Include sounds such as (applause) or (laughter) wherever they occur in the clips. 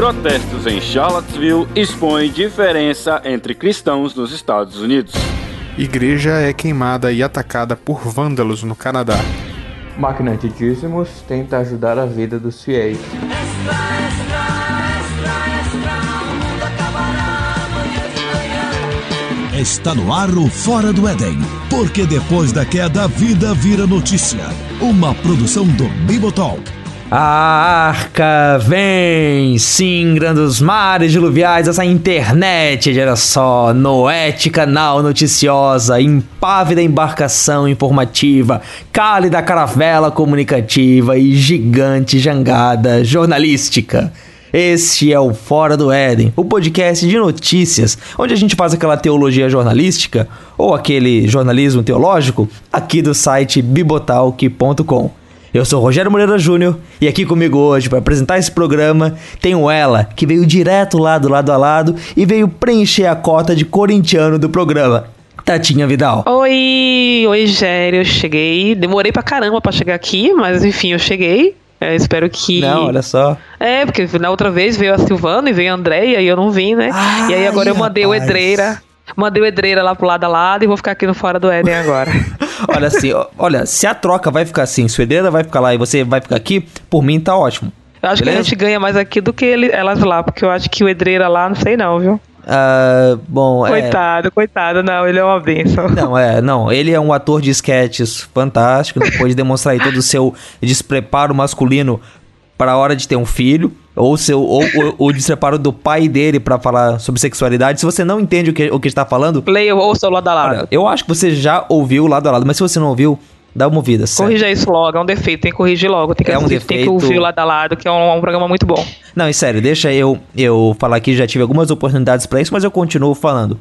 Protestos em Charlottesville expõem diferença entre cristãos nos Estados Unidos. Igreja é queimada e atacada por vândalos no Canadá. Magnate Dízimos tenta ajudar a vida dos fiéis. Está no ar o Fora do Éden, porque depois da queda a vida vira notícia. Uma produção do Bibotalk. A arca vem, singrando os mares diluviais, essa internet, olha só, Noete Canal Noticiosa, impávida embarcação informativa, cálida caravela comunicativa e gigante jangada jornalística. Este é o Fora do Éden, o podcast de notícias, onde a gente faz aquela teologia jornalística ou aquele jornalismo teológico aqui do site bibotalk.com. Eu sou Rogério Moreira Júnior e aqui comigo hoje para apresentar esse programa tenho ela, que veio direto lá do lado a lado e veio preencher a cota de corintiano do programa. Tatinha Vidal. Oi, oi, Gério, eu cheguei. Demorei pra caramba pra chegar aqui, mas enfim, eu cheguei. É, espero que. Não, olha só. É, porque na outra vez veio a Silvana e veio a Andréia e eu não vim, né? Ai, e aí agora eu mandei rapaz. o Edreira. Mandei o Edreira lá pro lado a lado e vou ficar aqui no Fora do Éden agora. (laughs) olha assim, olha, se a troca vai ficar assim, Edreira vai ficar lá e você vai ficar aqui, por mim tá ótimo. Eu acho que a Beleza? gente ganha mais aqui do que ele- elas lá, porque eu acho que o Edreira lá, não sei não, viu? Ah, bom, é. Coitado, coitado, não, ele é uma bênção. Não, é, não, ele é um ator de sketches fantástico, depois de demonstrar todo o seu despreparo masculino para a hora de ter um filho, ou seu ou, ou, o despreparo do pai dele para falar sobre sexualidade. Se você não entende o que, o que está falando, Leia ou sou lado a lado. olha, eu acho que você já ouviu lado a lado, mas se você não ouviu, dá uma ouvida, sério. Corrija isso logo, é um defeito, tem que corrigir logo. Tem que, É um assistir, tem que defeito. ouvir o lado a lado, que é um, um programa muito bom. Não, e sério, deixa eu, eu falar aqui, já tive algumas oportunidades pra isso, mas eu continuo falando.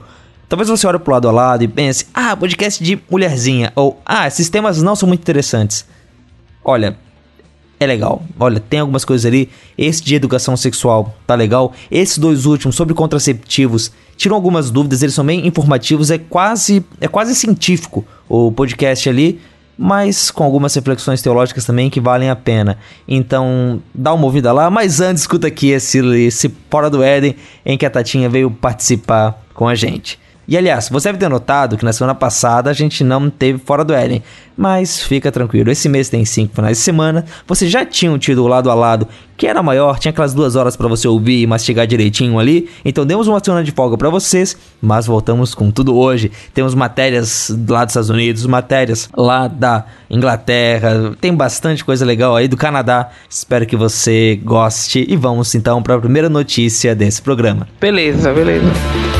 Talvez você olhe pro lado a lado e pense, ah, podcast de mulherzinha, ou ah, esses temas não são muito interessantes. Olha, é legal. Olha, tem algumas coisas ali. Esse de educação sexual tá legal. Esses dois últimos sobre contraceptivos tiram algumas dúvidas, eles são bem informativos, é quase é quase científico o podcast ali, mas com algumas reflexões teológicas também que valem a pena. Então, dá uma ouvida lá, mas antes escuta aqui esse esse Fora do Éden em que a Tatinha veio participar com a gente. E aliás, você deve ter notado que na semana passada a gente não teve Fora do Éden. Mas fica tranquilo, esse mês tem cinco finais de semana. Vocês já tinham tido o lado a lado, que era maior, tinha aquelas duas horas pra você ouvir e mastigar direitinho ali. Então demos uma semana de folga pra vocês, mas voltamos com tudo hoje. Temos matérias lá dos Estados Unidos, matérias lá da Inglaterra, tem bastante coisa legal aí do Canadá. Espero que você goste e vamos então para a primeira notícia desse programa. Beleza, beleza.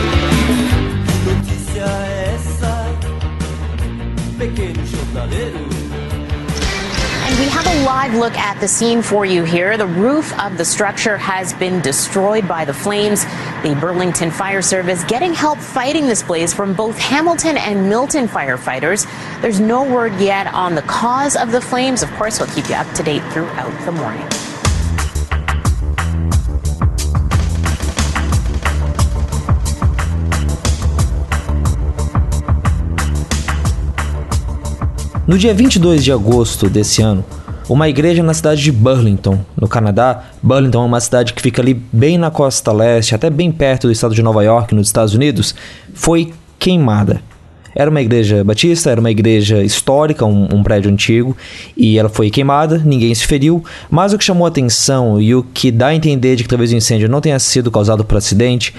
And we have a live look at the scene for you here. The roof of the structure has been destroyed by the flames. The Burlington Fire Service getting help fighting this blaze from both Hamilton and Milton firefighters. There's no word yet on the cause of the flames. Of course, we'll keep you up to date throughout the morning. No dia 22 de agosto desse ano, uma igreja na cidade de Burlington, no Canadá, Burlington é uma cidade que fica ali bem na costa leste, até bem perto do estado de Nova York, nos Estados Unidos, foi queimada. Era uma igreja batista, era uma igreja histórica, um, um prédio antigo, e ela foi queimada, ninguém se feriu, mas o que chamou atenção e o que dá a entender de que talvez o incêndio não tenha sido causado por acidente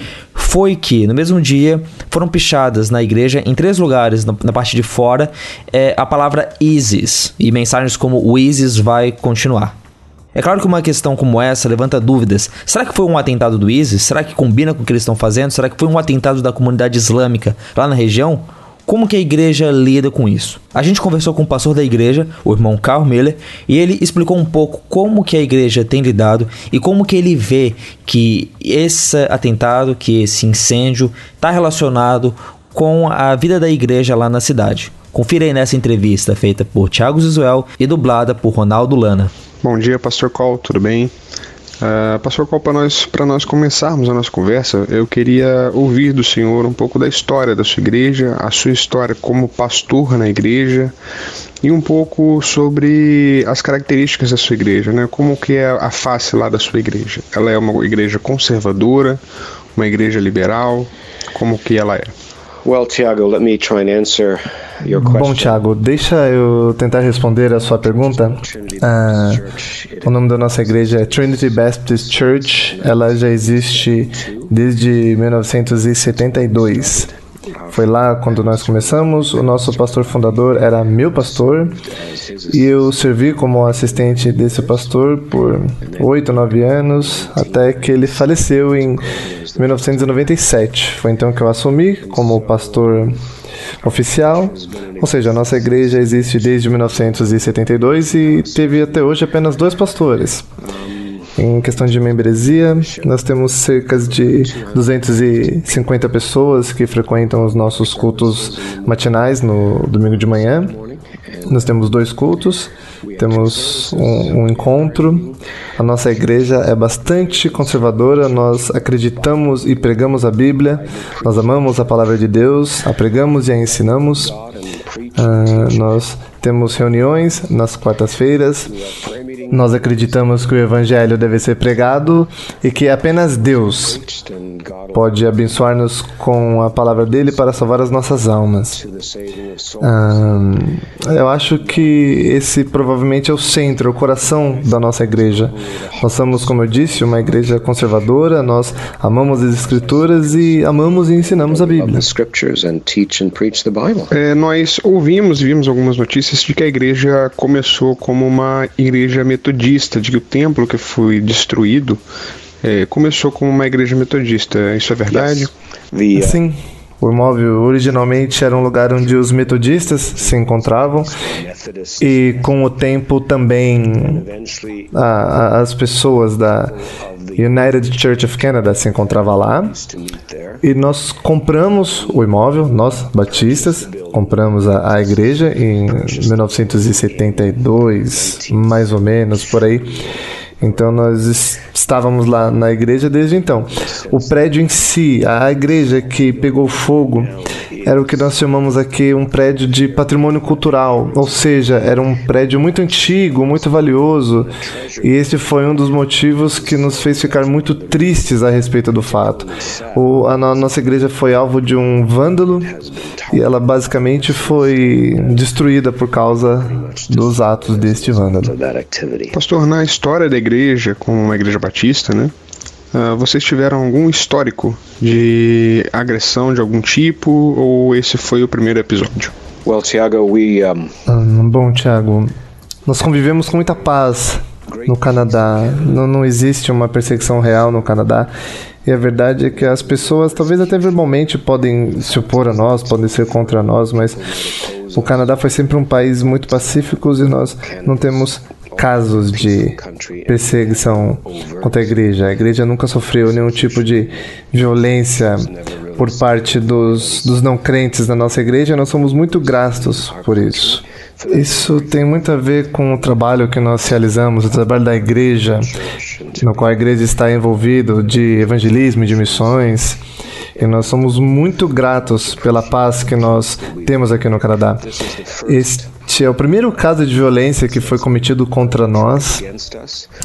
foi que, no mesmo dia, foram pichadas na igreja, em três lugares, na, na parte de fora, é, a palavra ISIS, e mensagens como o ISIS vai continuar. É claro que uma questão como essa levanta dúvidas. Será que foi um atentado do ISIS? Será que combina com o que eles estão fazendo? Será que foi um atentado da comunidade islâmica lá na região? Como que a igreja lida com isso? A gente conversou com o pastor da igreja, o irmão Carl Miller, e ele explicou um pouco como que a igreja tem lidado e como que ele vê que esse atentado, que esse incêndio está relacionado com a vida da igreja lá na cidade. Confira aí nessa entrevista feita por Thiago Zisuel e dublada por Ronaldo Lana. Bom dia, Pastor Col, tudo bem? Uh, Pastor Copa, para nós, nós começarmos a nossa conversa, eu queria ouvir do senhor um pouco da história da sua igreja, a sua história como pastor na igreja e um pouco sobre as características da sua igreja, né? Como que é a face lá da sua igreja? Ela é uma igreja conservadora, uma igreja liberal? Como que ela é? Well, Tiago, let me try and answer your question. Bom, Tiago, deixa eu tentar responder a sua pergunta. Ah, o nome da nossa igreja é Trinity Baptist Church. Ela já existe desde 1972. Foi lá quando nós começamos. O nosso pastor fundador era meu pastor e eu servi como assistente desse pastor por oito, nove anos até que ele faleceu em 1997. Foi então que eu assumi como pastor oficial, ou seja, a nossa igreja existe desde 1972 e teve até hoje apenas dois pastores. Em questão de membresia, nós temos cerca de 250 pessoas que frequentam os nossos cultos matinais no domingo de manhã. Nós temos dois cultos, temos um, um, encontro. A nossa igreja é bastante conservadora, nós acreditamos e pregamos a Bíblia, nós amamos a palavra de Deus, a pregamos e a ensinamos. Uh, nós temos reuniões nas quartas-feiras nós acreditamos que o Evangelho deve ser pregado e que apenas Deus pode abençoar-nos com a palavra dele para salvar as nossas almas. eu acho que esse provavelmente é o centro, o coração da nossa igreja. Nós somos, como eu disse, uma igreja conservadora, nós amamos as Escrituras e amamos e ensinamos a Bíblia. É, nós ouvimos e vimos algumas notícias de que a igreja começou como uma igreja metodista metodista, de que o templo que foi destruído é, começou como uma igreja metodista. Isso é verdade? Yes. Sim. O imóvel originalmente era um lugar onde os metodistas se encontravam e com o tempo também a, a, as pessoas da United Church of Canada se encontravam lá e nós compramos o imóvel, nós batistas compramos a, a igreja em 1972, mais ou menos por aí. Então nós estávamos lá na igreja desde então. O prédio em si, a igreja que pegou fogo, era o que nós chamamos aqui um prédio de patrimônio cultural, ou seja, era um prédio muito antigo, muito valioso, e esse foi um dos motivos que nos fez ficar muito tristes a respeito do fato. O, a, a nossa igreja foi alvo de um vândalo e ela basicamente foi destruída por causa dos atos deste vândalo. Pastor, na história da igreja, como uma igreja batista, né? Uh, vocês tiveram algum histórico de agressão de algum tipo ou esse foi o primeiro episódio? Well, Tiago, we um... um bom, Tiago, nós convivemos com muita paz no Canadá. Não, não existe uma perseguição real no Canadá. E a verdade é que as pessoas, talvez até verbalmente, podem se opor a nós, podem ser contra nós, mas o Canadá foi sempre um país muito pacífico e nós não temos casos de perseguição contra a igreja. A igreja nunca sofreu nenhum tipo de violência por parte dos, dos não crentes na nossa igreja nós somos muito gratos por isso. Isso tem muito a ver com o trabalho que nós realizamos, o trabalho da igreja, no qual a igreja está envolvida, de evangelismo, de missões. E nós somos muito gratos pela paz que nós temos aqui no Canadá. Este é o primeiro caso de violência que foi cometido contra nós.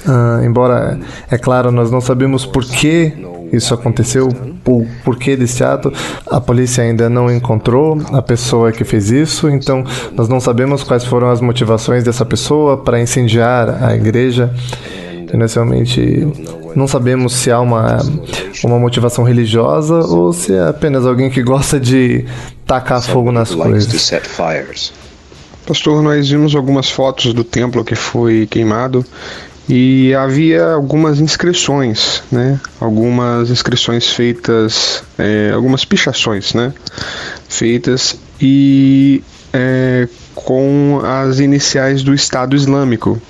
Uh, embora, é claro, nós não sabemos por que isso aconteceu, o porquê desse ato, a polícia ainda não encontrou a pessoa que fez isso, então nós não sabemos quais foram as motivações dessa pessoa para incendiar a igreja. Inicialmente, não sabemos se há uma, uma motivação religiosa ou se é apenas alguém que gosta de tacar fogo nas coisas. Pastor, nós vimos algumas fotos do templo que foi queimado e havia algumas inscrições, né? Algumas inscrições feitas, é, algumas pichações, né? Feitas e é, com as iniciais do Estado Islâmico,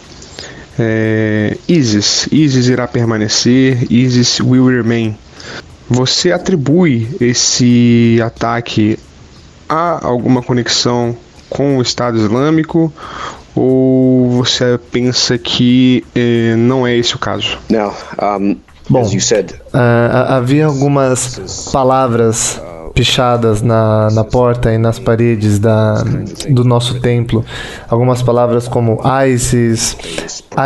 é, ISIS, ISIS irá permanecer, ISIS will remain. Você atribui esse ataque a alguma conexão com o Estado Islâmico ou você pensa que eh, não é esse o caso? Now, um, Bom, uh, havia algumas palavras pichadas na, na porta e nas paredes da, do nosso templo. Algumas palavras como ISIS,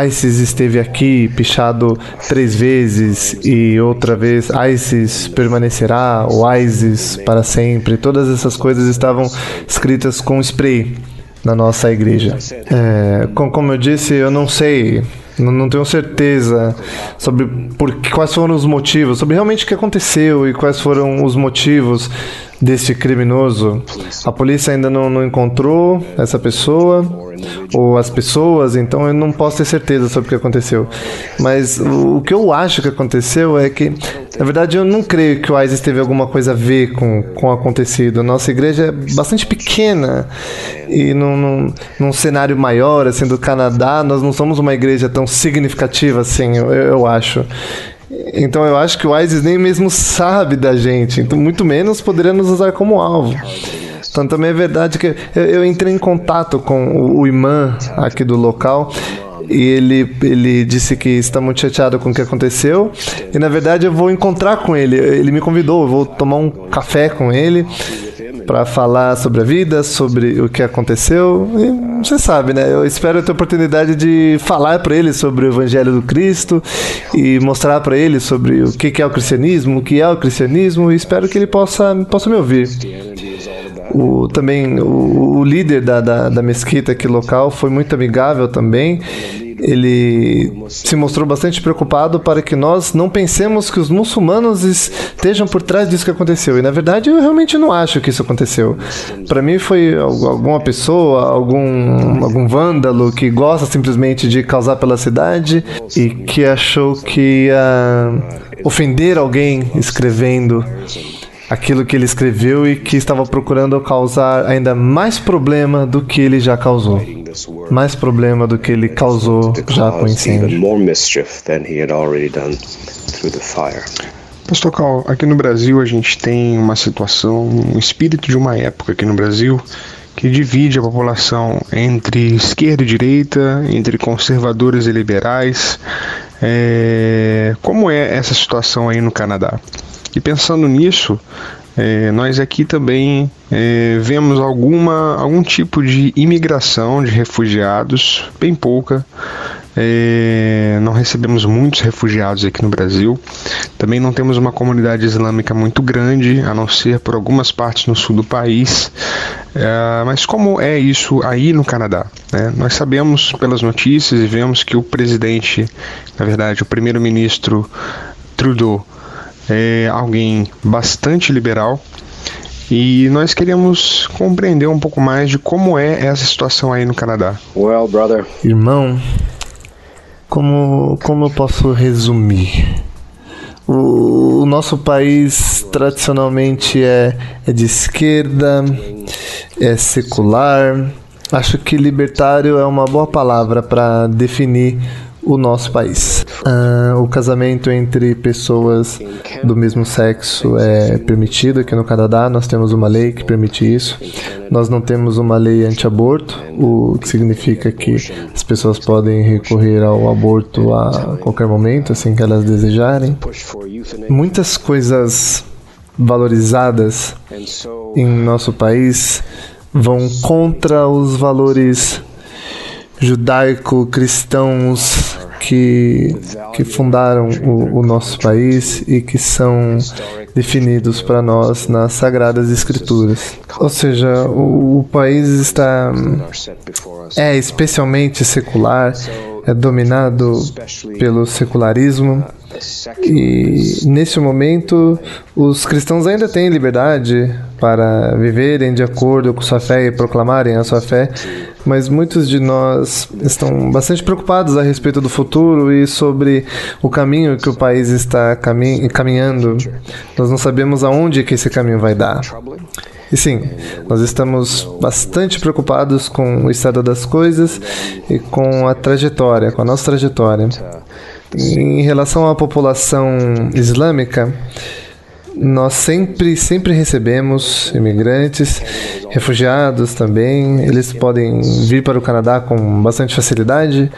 ISIS esteve aqui, pichado três vezes, e outra vez ISIS permanecerá, ou ISIS para sempre. Todas essas coisas estavam escritas com spray na nossa igreja. É, como eu disse, eu não sei não, não, tenho certeza sobre por, quais foram os motivos, sobre realmente o que aconteceu e quais foram os motivos desse criminoso. A polícia ainda não, não encontrou essa pessoa ou as pessoas, então eu não posso ter certeza sobre o que aconteceu. Mas o, o que eu acho que aconteceu é que, na verdade, eu não creio que o ISIS teve alguma coisa a ver com, com o acontecido. Nossa igreja é bastante pequena e num, num, num cenário maior, assim, do Canadá, nós não somos uma igreja tão significativa assim, eu, eu acho. Então eu acho que o ISIS nem mesmo sabe da gente, então muito menos poderia nos usar como alvo. Então também é verdade que eu, eu entrei em contato com o, o imã aqui do local e ele, ele disse que está muito chateado com o que aconteceu. E na verdade eu vou encontrar com ele. Ele me convidou, eu vou tomar um café com ele para falar sobre a vida, sobre o que aconteceu. E você sabe, né? Eu espero ter a oportunidade de falar para ele sobre o Evangelho do Cristo e mostrar para ele sobre o que é o cristianismo, o que é o cristianismo, e espero que ele possa, possa me ouvir. O, também o, o líder da, da, da mesquita aqui local foi muito amigável também ele se mostrou bastante preocupado para que nós não pensemos que os muçulmanos estejam por trás disso que aconteceu. E na verdade eu realmente não acho que isso aconteceu. Para mim foi alguma pessoa, algum, algum vândalo que gosta simplesmente de causar pela cidade e que achou que ia ofender alguém escrevendo aquilo que ele escreveu e que estava procurando causar ainda mais problema do que ele já causou. Mais problema do que ele causou já com o incêndio. Pastor Cal, aqui no Brasil a gente tem uma situação, um espírito de uma época aqui no Brasil que divide a população entre esquerda e direita, entre conservadores e liberais. É... Como é essa situação aí no Canadá? E pensando nisso, é, nós aqui também é, vemos alguma, algum tipo de imigração de refugiados, bem pouca. É, não recebemos muitos refugiados aqui no Brasil. Também não temos uma comunidade islâmica muito grande, a não ser por algumas partes no sul do país. É, mas como é isso aí no Canadá? Né? Nós sabemos pelas notícias e vemos que o presidente, na verdade, o primeiro-ministro Trudeau, é alguém bastante liberal e nós queríamos compreender um pouco mais de como é essa situação aí no Canadá. Well, brother. Irmão, como, como eu posso resumir? O, o nosso país tradicionalmente é, é de esquerda, é secular. Acho que libertário é uma boa palavra para definir o nosso país. Uh, o casamento entre pessoas do mesmo sexo é permitido aqui no Canadá. Nós temos uma lei que permite isso. Nós não temos uma lei anti-aborto, o que significa que as pessoas podem recorrer ao aborto a qualquer momento, assim que elas desejarem. Muitas coisas valorizadas em nosso país vão contra os valores judaico-cristãos que, que fundaram o, o, nosso país e que são definidos para nós nas Sagradas Escrituras. Ou seja, o, o país está é especialmente secular, é dominado pelo secularismo e nesse momento os cristãos ainda têm liberdade para viverem de acordo com sua fé e proclamarem a sua fé, mas muitos de nós estão bastante preocupados a respeito do futuro e sobre o caminho que o país está caminhando. Nós não sabemos aonde que esse caminho vai dar. E sim, nós estamos bastante preocupados com o estado das coisas e com a trajetória, com a nossa trajetória. Em relação à população islâmica, nós sempre, sempre recebemos imigrantes, refugiados também. Eles podem vir para o Canadá com bastante facilidade.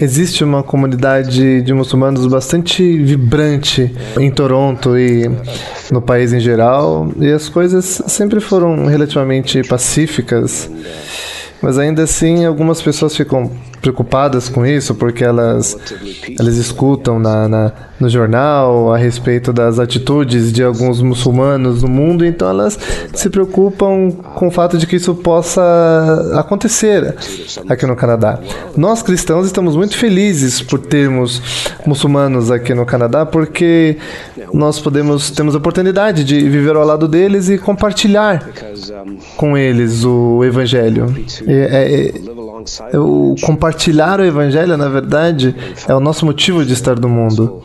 Existe uma comunidade de muçulmanos bastante vibrante em Toronto e no país em geral, e as coisas sempre foram relativamente pacíficas. Mas ainda assim, algumas pessoas ficam preocupadas com isso porque elas, elas escutam na, na, no jornal a respeito das atitudes de alguns muçulmanos no mundo, então elas se preocupam com o fato de que isso possa acontecer aqui no Canadá. Nós cristãos estamos muito felizes por termos muçulmanos aqui no Canadá porque nós podemos temos a oportunidade de viver ao lado deles e compartilhar com eles o evangelho. É, é, o compartilhar o evangelho, na verdade, é o nosso motivo de estar no mundo.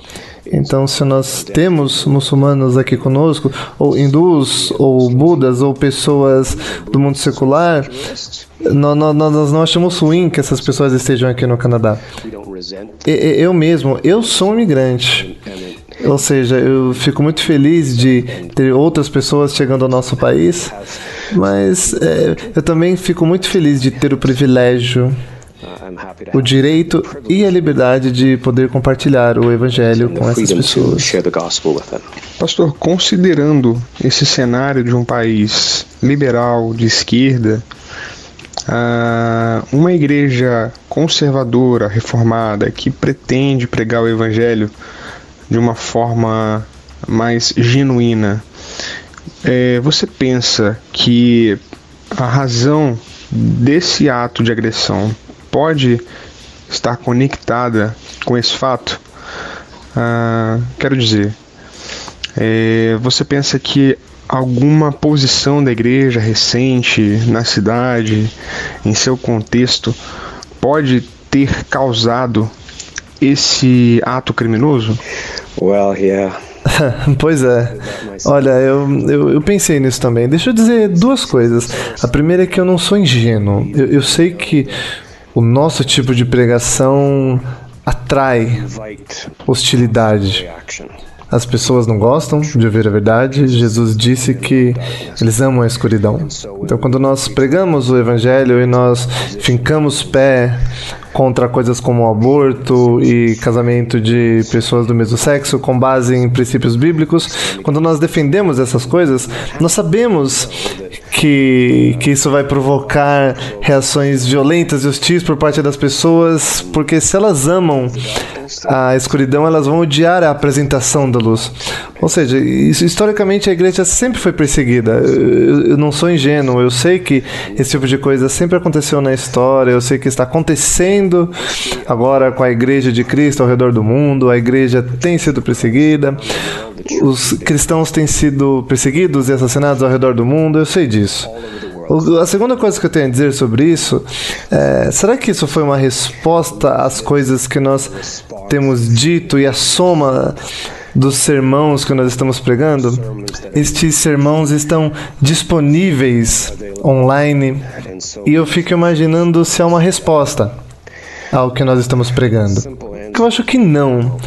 Então, se nós temos muçulmanos aqui conosco, ou hindus, ou budas, ou pessoas do mundo secular, nós, nós, nós não achamos ruim que essas pessoas estejam aqui no Canadá. Eu mesmo, eu sou um imigrante. Ou seja, eu fico muito feliz de ter outras pessoas chegando ao nosso país, mas é, eu também fico muito feliz de ter o privilégio o direito e a liberdade de poder compartilhar o evangelho com essas pessoas. Pastor, considerando esse cenário de um país liberal, de esquerda, uma igreja conservadora, reformada, que pretende pregar o evangelho de uma forma mais genuína, é, você pensa que a razão desse ato de agressão pode estar conectada com esse fato? Ah, quero dizer, é, você pensa que alguma posição da igreja recente na cidade, em seu contexto, pode ter causado esse ato criminoso? Well, yeah. (laughs) pois é. Olha, eu, eu, eu, pensei nisso também. Deixa eu dizer duas coisas. A primeira é que eu não sou ingênuo. Eu, eu sei que o nosso tipo de pregação atrai hostilidade. As pessoas não gostam de ouvir a verdade. Jesus disse que eles amam a escuridão. Então, quando nós pregamos o evangelho e nós fincamos pé contra coisas como aborto e casamento de pessoas do mesmo sexo com base em princípios bíblicos, quando nós defendemos essas coisas, nós sabemos que, que isso vai provocar reações violentas e hostis por parte das pessoas, porque se elas amam a escuridão, elas vão odiar a apresentação da luz. Ou seja, isso, historicamente a igreja sempre foi perseguida. Eu, eu, não sou ingênuo, eu sei que esse tipo de coisa sempre aconteceu na história, eu sei que está acontecendo agora com a igreja de Cristo ao redor do mundo, a igreja tem sido perseguida, os cristãos têm sido perseguidos e assassinados ao redor do mundo, eu sei disso. A segunda coisa que eu tenho a dizer sobre isso é: será que isso foi uma resposta às coisas que nós temos dito e a soma dos sermãos que nós estamos pregando? Estes sermãos estão disponíveis online e eu fico imaginando se há uma resposta ao que nós estamos pregando. Eu acho que não.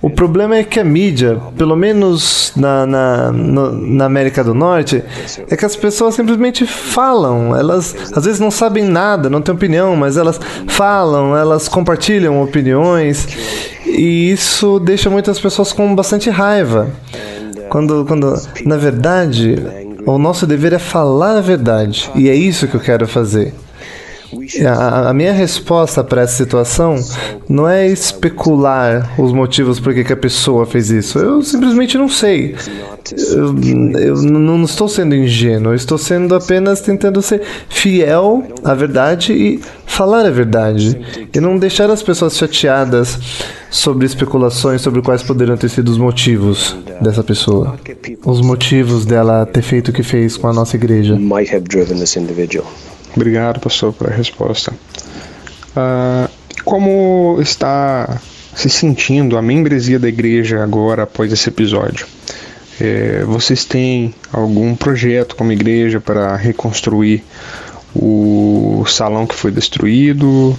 O problema é que a mídia, pelo menos na, na, na América do Norte, é que as pessoas simplesmente falam. Elas às vezes não sabem nada, não têm opinião, mas elas falam, elas compartilham opiniões e isso deixa muitas pessoas com bastante raiva. Quando, quando na verdade, o nosso dever é falar a verdade e é isso que eu quero fazer. A, a minha resposta para essa situação não é especular os motivos por que a pessoa fez isso. Eu simplesmente não sei. Eu, eu não estou sendo ingênuo, eu estou sendo apenas tentando ser fiel à verdade e falar a verdade. E não deixar as pessoas chateadas sobre especulações sobre quais poderiam ter sido os motivos dessa pessoa. Os motivos dela ter feito o que fez com a nossa igreja. Obrigado, pastor, pela resposta. Uh, como está se sentindo a membresia da igreja agora após esse episódio? É, vocês têm algum projeto como igreja para reconstruir o salão que foi destruído?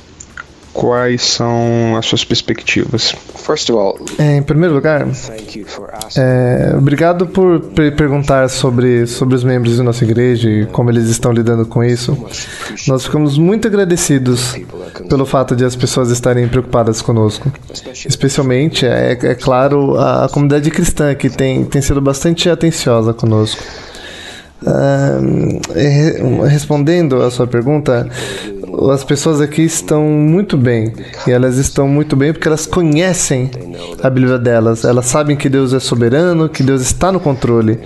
Quais são as suas perspectivas? Em primeiro lugar, é, obrigado por per- perguntar sobre, sobre os membros da nossa igreja e como eles estão lidando com isso. Nós ficamos muito agradecidos pelo fato de as pessoas estarem preocupadas conosco. Especialmente, é, é claro, a, a comunidade cristã que tem, tem sido bastante atenciosa conosco. Re- respondendo à sua pergunta, as pessoas aqui estão muito bem. E elas estão muito bem porque elas conhecem a Bíblia delas. Elas sabem que Deus é soberano, que Deus está no controle.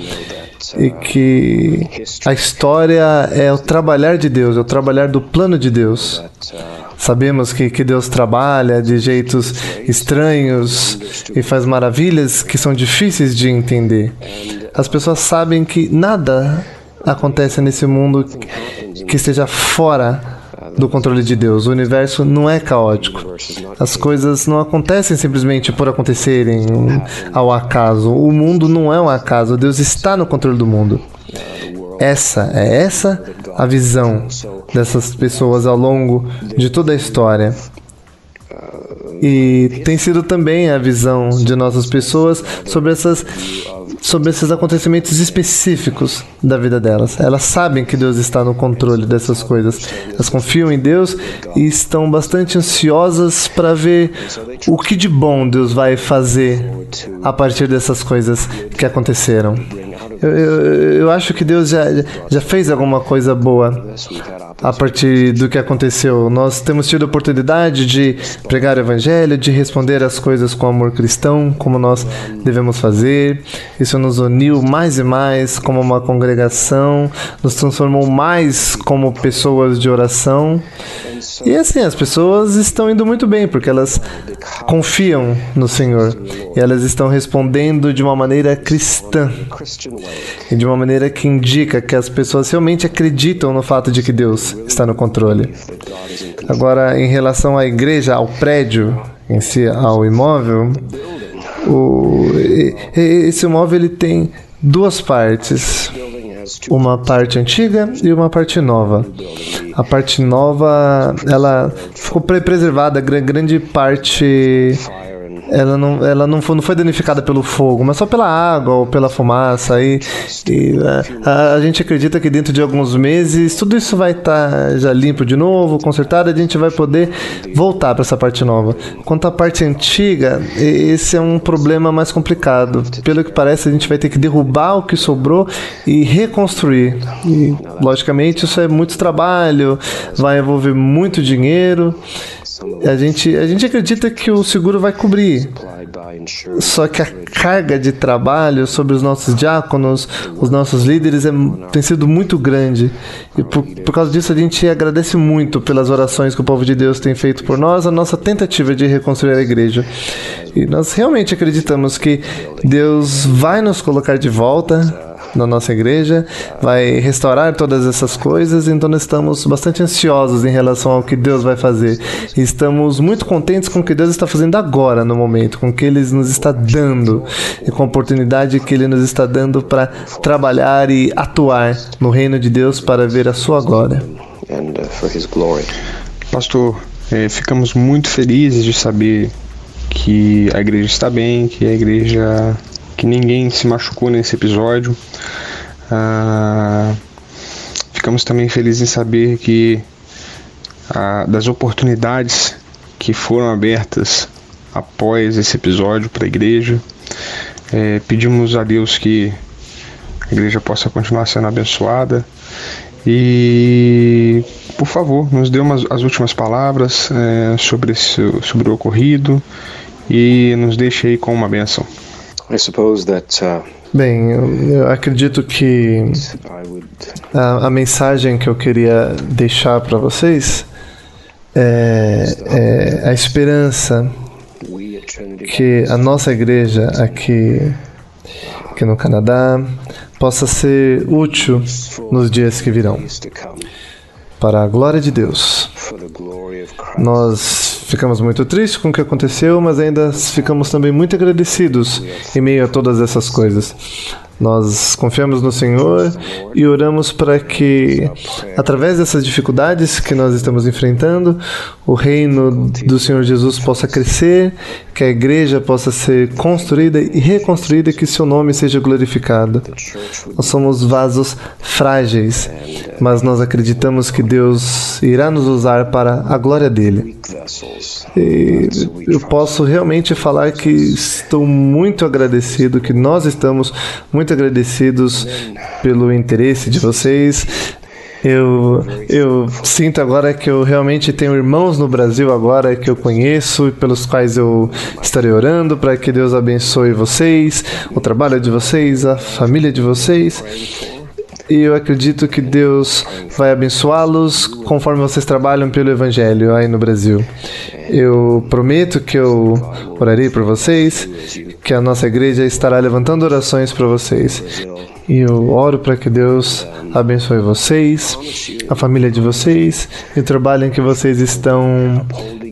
E que a história é o trabalhar de Deus, é o trabalhar do plano de Deus. Sabemos que, que Deus trabalha de jeitos estranhos e faz maravilhas que são difíceis de entender. As pessoas sabem que nada acontece nesse mundo que esteja fora do controle de Deus. O universo não é caótico. As coisas não acontecem simplesmente por acontecerem ao acaso. O mundo não é um acaso. Deus está no controle do mundo. Essa é essa a visão dessas pessoas ao longo de toda a história. E tem sido também a visão de nossas pessoas sobre essas sobre esses acontecimentos específicos da vida delas. Elas sabem que Deus está no controle dessas coisas. Elas confiam em Deus e estão bastante ansiosas para ver o que de bom Deus vai fazer a partir dessas coisas que aconteceram. Eu, eu, eu acho que Deus já, já fez alguma coisa boa a partir do que aconteceu. Nós temos tido a oportunidade de pregar o Evangelho, de responder as coisas com amor cristão, como nós devemos fazer. Isso nos uniu mais e mais como uma congregação, nos transformou mais como pessoas de oração. E assim, as pessoas estão indo muito bem, porque elas confiam no Senhor. E elas estão respondendo de uma maneira cristã. E de uma maneira que indica que as pessoas realmente acreditam no fato de que Deus está no controle. Agora, em relação à igreja, ao prédio em si, ao imóvel, o, esse imóvel ele tem duas partes uma parte antiga e uma parte nova. A parte nova, ela ficou preservada, grande parte ela não, ela não foi, não foi danificada pelo fogo, mas só pela água ou pela fumaça. E, e a, a, gente acredita que dentro de alguns meses tudo isso vai estar tá já limpo de novo, consertado, e a gente vai poder voltar para essa parte nova. Quanto à parte antiga, esse é um problema mais complicado. Pelo que parece, a gente vai ter que derrubar o que sobrou e reconstruir. E, logicamente, isso é muito trabalho, vai envolver muito dinheiro. A gente, a gente acredita que o seguro vai cobrir. Só que a carga de trabalho sobre os nossos diáconos, os nossos líderes, é, tem sido muito grande. E por, por causa disso, a gente agradece muito pelas orações que o povo de Deus tem feito por nós, a nossa tentativa de reconstruir a igreja. E nós realmente acreditamos que Deus vai nos colocar de volta na nossa igreja, vai restaurar todas essas coisas, então nós estamos bastante ansiosos em relação ao que Deus vai fazer. Estamos muito contentes com o que Deus está fazendo agora, no momento, com o que Ele nos está dando e com a oportunidade que Ele nos está dando para trabalhar e atuar no reino de Deus para ver a Sua glória. Pastor, é, ficamos muito felizes de saber que a igreja está bem, que a igreja que ninguém se machucou nesse episódio. Ah, ficamos também felizes em saber que ah, das oportunidades que foram abertas após esse episódio para a igreja. É, pedimos a Deus que a igreja possa continuar sendo abençoada e, por favor, nos dê umas, as últimas palavras é, sobre, esse, sobre o ocorrido e nos deixe aí com uma benção. That, uh, Bem, eu, eu, acredito que a, a, mensagem que eu queria deixar para vocês é, é, a esperança que a nossa igreja aqui, aqui no Canadá possa ser útil nos dias que virão. Para a glória de Deus. Nós ficamos muito tristes com o que aconteceu, mas ainda ficamos também muito agradecidos em meio a todas essas coisas. Nós confiamos no Senhor e oramos para que, através dessas dificuldades que nós estamos enfrentando, o reino do Senhor Jesus possa crescer, que a igreja possa ser construída e reconstruída e que seu nome seja glorificado. Nós somos vasos frágeis, mas nós acreditamos que Deus irá nos usar para a glória dele. E eu posso realmente falar que estou muito agradecido, que nós estamos muito agradecidos pelo interesse de vocês. Eu, eu sinto agora que eu realmente tenho irmãos no Brasil agora que eu conheço e pelos quais eu estarei orando para que Deus abençoe vocês, o trabalho de vocês, a família de vocês. E eu acredito que Deus vai abençoá-los conforme vocês trabalham pelo Evangelho aí no Brasil. Eu prometo que eu orarei por vocês, que a nossa igreja estará levantando orações para vocês. E eu oro para que Deus abençoe vocês, a família de vocês e o trabalho em que vocês estão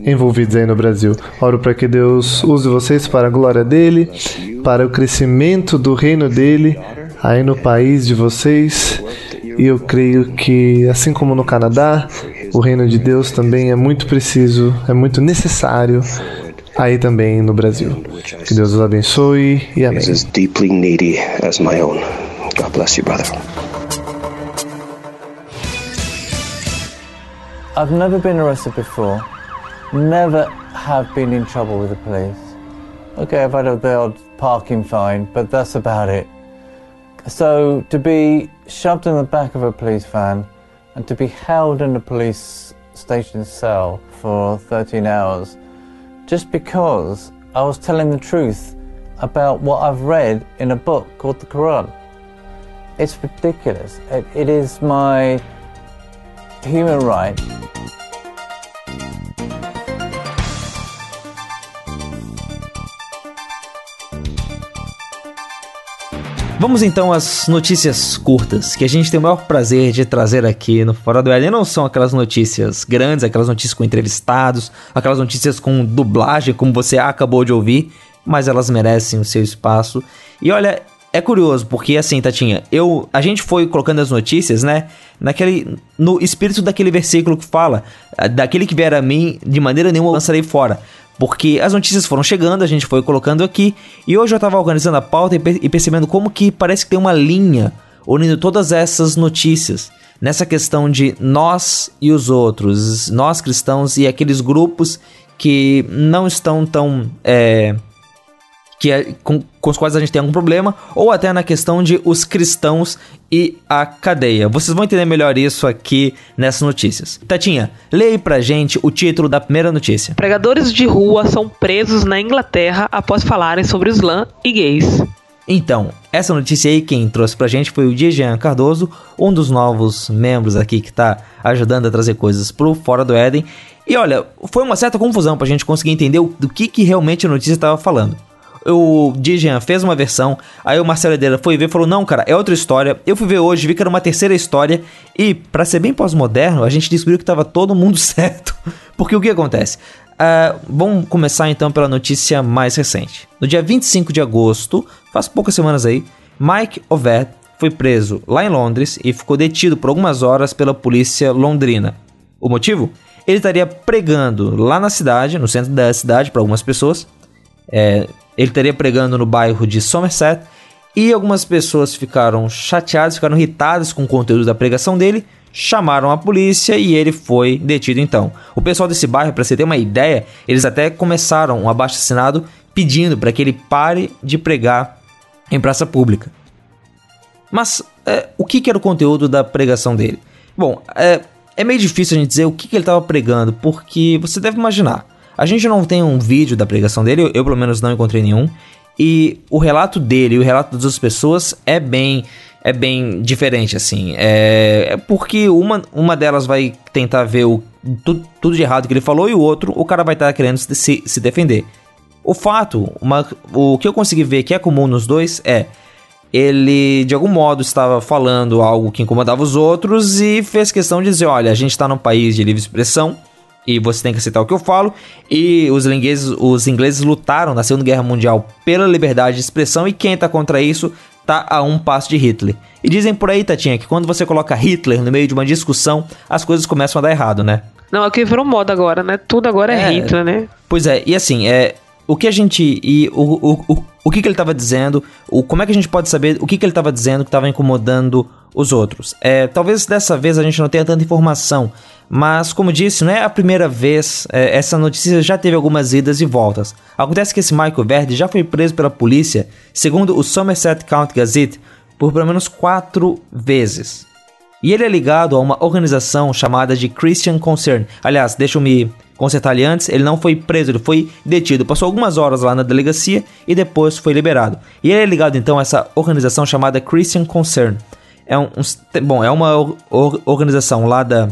envolvidos aí no Brasil. Oro para que Deus use vocês para a glória dele, para o crescimento do reino dele aí no país de vocês. E eu creio que, assim como no Canadá, o reino de Deus também é muito preciso, é muito necessário aí também no Brasil. Que Deus os abençoe e amém. as deeply needy as my own. God bless you, brother. I've never been arrested before. Never have been in trouble with the police. Okay, I've had a the odd parking fine, but that's about it. So to be shoved in the back of a police van and to be held in a police station cell for 13 hours just because I was telling the truth about what I've read in a book called the Quran. It's ridiculous. it, it is my human right Vamos então às notícias curtas, que a gente tem o maior prazer de trazer aqui no Fora do Éden. Não são aquelas notícias grandes, aquelas notícias com entrevistados, aquelas notícias com dublagem, como você acabou de ouvir, mas elas merecem o seu espaço. E olha, é curioso, porque assim, Tatinha, eu, a gente foi colocando as notícias, né, naquele, no espírito daquele versículo que fala, daquele que vier a mim, de maneira nenhuma lançarei fora. Porque as notícias foram chegando, a gente foi colocando aqui, e hoje eu estava organizando a pauta e, percebendo como que parece que tem uma linha unindo todas essas notícias. Nessa questão de nós e os outros, nós cristãos e aqueles grupos que não estão tão é, que é, com, com os quais a gente tem algum problema, ou até na questão de os cristãos e a cadeia. Vocês vão entender melhor isso aqui nessas notícias. Tatinha, leia pra gente o título da primeira notícia. Pregadores de rua são presos na Inglaterra após falarem sobre Islã e gays. Então, essa notícia aí quem trouxe pra gente foi o Jean Cardoso, um dos novos membros aqui que tá ajudando a trazer coisas pro Fora do Éden. E olha, foi uma certa confusão pra gente conseguir entender do que, que realmente a notícia estava falando o Dijan fez uma versão, aí o Marcelo Herdeira foi ver e falou: Não, cara, é outra história. Eu fui ver hoje, vi que era uma terceira história. E, para ser bem pós-moderno, a gente descobriu que tava todo mundo (laughs) certo. Porque o que acontece? Uh, vamos começar então pela notícia mais recente. No dia 25 de agosto, faz poucas semanas aí, Mike Ovett foi preso lá em Londres e ficou detido por algumas horas pela polícia londrina. O motivo? Ele estaria pregando lá na cidade, no centro da cidade, para algumas pessoas. É, ele estaria pregando no bairro de Somerset e algumas pessoas ficaram chateadas, ficaram irritadas com o conteúdo da pregação dele, chamaram a polícia e ele foi detido então. O pessoal desse bairro, para você ter uma ideia, eles até começaram um abaixo assinado pedindo para que ele pare de pregar em praça pública. Mas é, o que, que, era o conteúdo da pregação dele? Bom, é, é meio difícil a gente dizer o que, que ele estava pregando, porque você deve imaginar. A gente não tem um vídeo da pregação dele, eu, pelo menos não encontrei nenhum. E o relato dele e o relato das pessoas é bem é bem diferente, assim. É, é, porque uma, uma delas vai tentar ver o, tudo, tudo de errado que ele falou e o outro, o cara vai estar tá querendo se, se defender. O fato, uma, o que eu consegui ver que é comum nos dois é ele de algum modo estava falando algo que incomodava os outros e fez questão de dizer: olha, a gente está num país de livre expressão e você tem que aceitar o que eu falo. E os ingleses, os ingleses lutaram na Segunda Guerra Mundial pela liberdade de expressão e quem está contra isso tá a um passo de Hitler. E dizem por aí, Tatinha, que quando você coloca Hitler no meio de uma discussão, as coisas começam a dar errado, né? Não, é que virou moda agora, né? Tudo agora é, é Hitler, né? Pois é, e assim, é, o que a gente. E o, o, o, o que, que ele estava dizendo, o, como é que a gente pode saber o que, que ele estava dizendo que estava incomodando os outros. É, talvez dessa vez a gente não tenha tanta informação, mas como disse, não é a primeira vez, é, essa notícia já teve algumas idas e voltas. Acontece que esse Michael Verde já foi preso pela polícia, segundo o Somerset County Gazette, por pelo menos quatro vezes. E ele é ligado a uma organização chamada de Christian Concern. Aliás, deixa eu me consertar ali antes, ele não foi preso, ele foi detido. Passou algumas horas lá na delegacia e depois foi liberado. E ele é ligado então a essa organização chamada Christian Concern. É, um, um bom, é uma or, organização lá da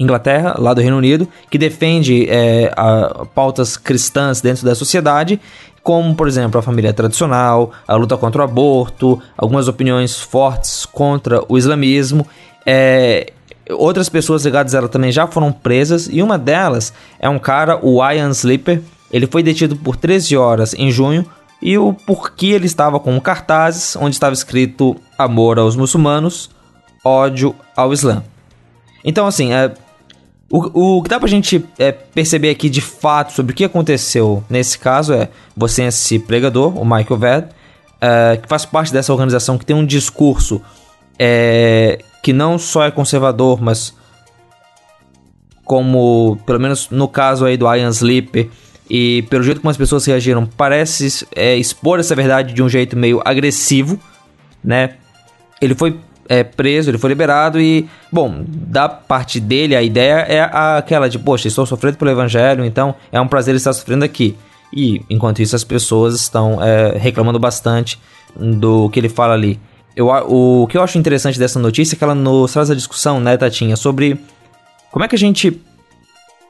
Inglaterra, lá do Reino Unido, que defende é, a, pautas cristãs dentro da sociedade, como, por exemplo, a família tradicional, a luta contra o aborto, algumas opiniões fortes contra o islamismo. É, outras pessoas ligadas a ela também já foram presas, e uma delas é um cara, o Ian Sleeper. Ele foi detido por 13 horas em junho, e o porquê ele estava com cartazes onde estava escrito amor aos muçulmanos, ódio ao Islã. Então, assim, é, o, o que dá pra gente é, perceber aqui de fato sobre o que aconteceu nesse caso é você é esse pregador, o Michael Vedd, é, que faz parte dessa organização que tem um discurso é, que não só é conservador, mas como, pelo menos no caso aí do Ian Sleeper, e pelo jeito como as pessoas reagiram, parece é, expor essa verdade de um jeito meio agressivo, né? Ele foi é, preso, ele foi liberado e, bom, da parte dele, a ideia é aquela de, poxa, estou sofrendo pelo evangelho, então é um prazer estar sofrendo aqui. E, enquanto isso, as pessoas estão é, reclamando bastante do que ele fala ali. Eu, o que eu acho interessante dessa notícia é que ela nos traz a discussão, né, Tatinha, sobre como é que a gente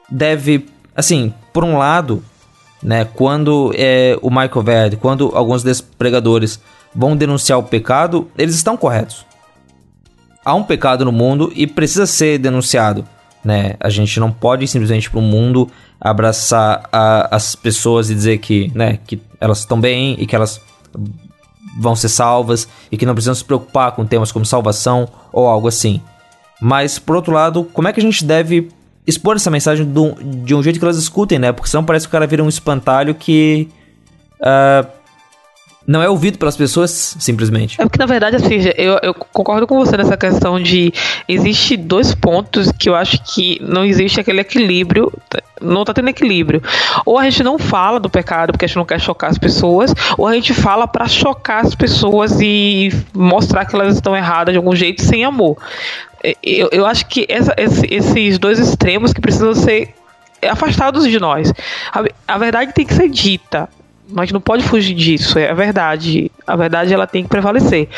deve, assim, por um lado, né, quando é, o Michael Verde, quando alguns desses pregadores vão denunciar o pecado, eles estão corretos há um pecado no mundo e precisa ser denunciado. Né? A gente não pode simplesmente para o mundo abraçar a, as pessoas e dizer que, né, que elas estão bem e que elas vão ser salvas e que não precisam se preocupar com temas como salvação ou algo assim. Mas, por outro lado, como é que a gente deve expor essa mensagem do, de um jeito que elas escutem, né? Porque senão parece que o cara vira um espantalho que. Uh, não é ouvido pelas pessoas, simplesmente. É porque, na verdade, assim, eu, eu, concordo com você nessa questão de. Existe dois pontos que eu acho que não existe aquele equilíbrio. Não tá tendo equilíbrio. Ou a gente não fala do pecado porque a gente não quer chocar as pessoas, ou a gente fala para chocar as pessoas e mostrar que elas estão erradas de algum jeito sem amor. Eu, eu acho que essa, esse, esses dois extremos que precisam ser afastados de nós. A, a verdade tem que ser dita mas não pode fugir disso, é a verdade. A verdade ela tem que prevalecer.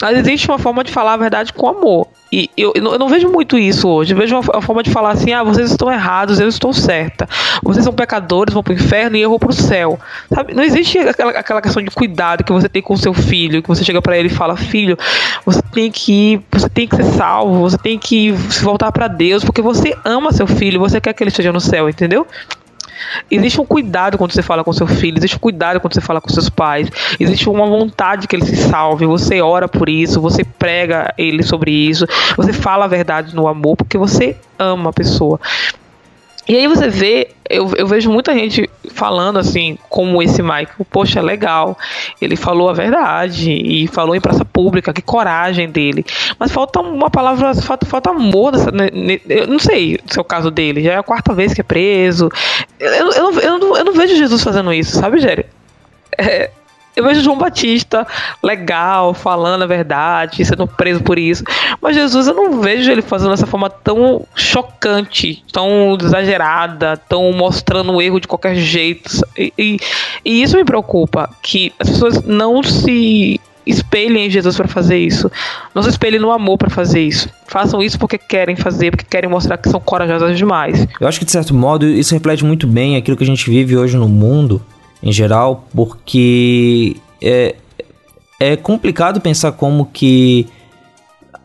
Mas existe uma forma de falar a verdade com amor. E eu, eu, não, vejo muito isso hoje. Eu vejo uma, uma, forma de falar assim: ah, vocês estão errados, eu estou certa. Vocês são pecadores, vão para o inferno e eu vou para o céu. Sabe? Não existe aquela, aquela questão de cuidado que você tem com o seu filho, que você chega para ele e fala: filho, você tem que ir, você tem que ser salvo, você tem que se voltar para Deus, porque você ama seu filho, você quer que ele esteja no céu, entendeu? Existe um cuidado quando você fala com seu filho, existe um cuidado quando você fala com seus pais, existe uma vontade que ele se salve, você ora por isso, você prega ele sobre isso, você fala a verdade no amor porque você ama a pessoa. E aí você vê, eu, eu vejo muita gente falando assim, como esse Michael, poxa, legal, ele falou a verdade e falou em praça pública, que coragem dele. Mas falta uma palavra, falta, falta amor, nessa, eu não sei se é o caso dele, já é a quarta vez que é preso. Eu, eu, eu, não, eu, não, vejo Jesus fazendo isso, sabe, Gério? É, eu vejo João Batista legal, falando a verdade, sendo preso por isso. Mas Jesus, eu não vejo ele fazendo dessa forma tão chocante, tão exagerada, tão mostrando o erro de qualquer jeito. E, e, e isso me preocupa, que as pessoas não se espelhem em Jesus para fazer isso. Não se espelhem no amor para fazer isso. Façam isso porque querem fazer, porque querem mostrar que são corajosas demais. Eu acho que de certo modo isso reflete muito bem aquilo que a gente vive hoje no mundo em geral, porque é, é complicado pensar como que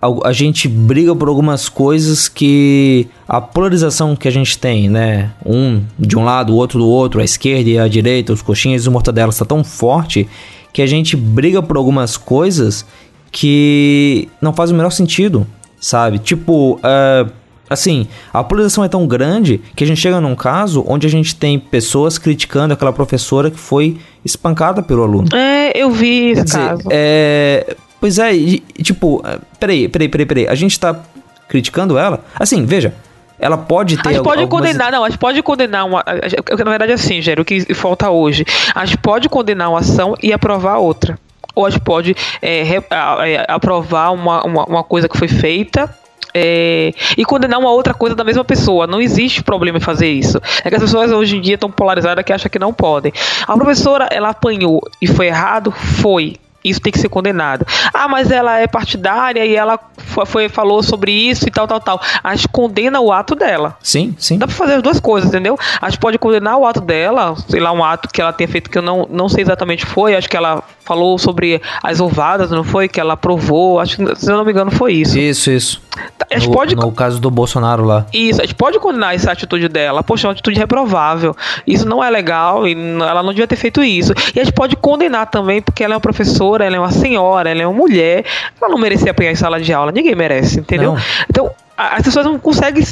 a, a, gente briga por algumas coisas que a polarização que a gente tem, né? Um de um lado, o outro do outro, a esquerda e a direita, os coxinhas e os mortadelas está tão forte que a gente briga por algumas coisas que não faz o menor sentido, sabe? Tipo, uh, assim, a polarização é tão grande que a gente chega num caso onde a gente tem pessoas criticando aquela professora que foi espancada pelo aluno. É, eu vi esse Quer caso. Dizer, é, pois é, e, tipo, é, peraí, peraí, peraí, peraí, a gente tá criticando ela? Assim, veja, ela pode ter. A gente pode algumas... condenar, não, a gente pode condenar uma. Na verdade, é assim, Gero, o que falta hoje. A gente pode condenar uma ação e aprovar outra. Ou a gente pode é, re, é, aprovar uma, uma, uma coisa que foi feita é, e condenar uma outra coisa da mesma pessoa. Não existe problema em fazer isso. É que as pessoas hoje em dia estão polarizadas que acham que não podem. A professora, ela apanhou e foi errado? Foi isso tem que ser condenado. Ah, mas ela é partidária e ela foi, falou sobre isso e tal, tal, tal. A gente condena o ato dela. Sim, sim. Dá pra fazer as duas coisas, entendeu? A gente pode condenar o ato dela, sei lá, um ato que ela tenha feito que eu não, não sei exatamente foi, acho que ela falou sobre as ovadas, não foi? Que ela aprovou, acho que, se eu não me engano, foi isso. Isso, isso. A gente no, pode... no caso do Bolsonaro lá. Isso, a gente pode condenar essa atitude dela. Poxa, é uma atitude reprovável. Isso não é legal e ela não devia ter feito isso. E a gente pode condenar também porque ela é uma professora, ela é uma senhora, ela é uma mulher. Ela não merecia apanhar em sala de aula. Ninguém merece, entendeu? Não. Então, as pessoas não conseguem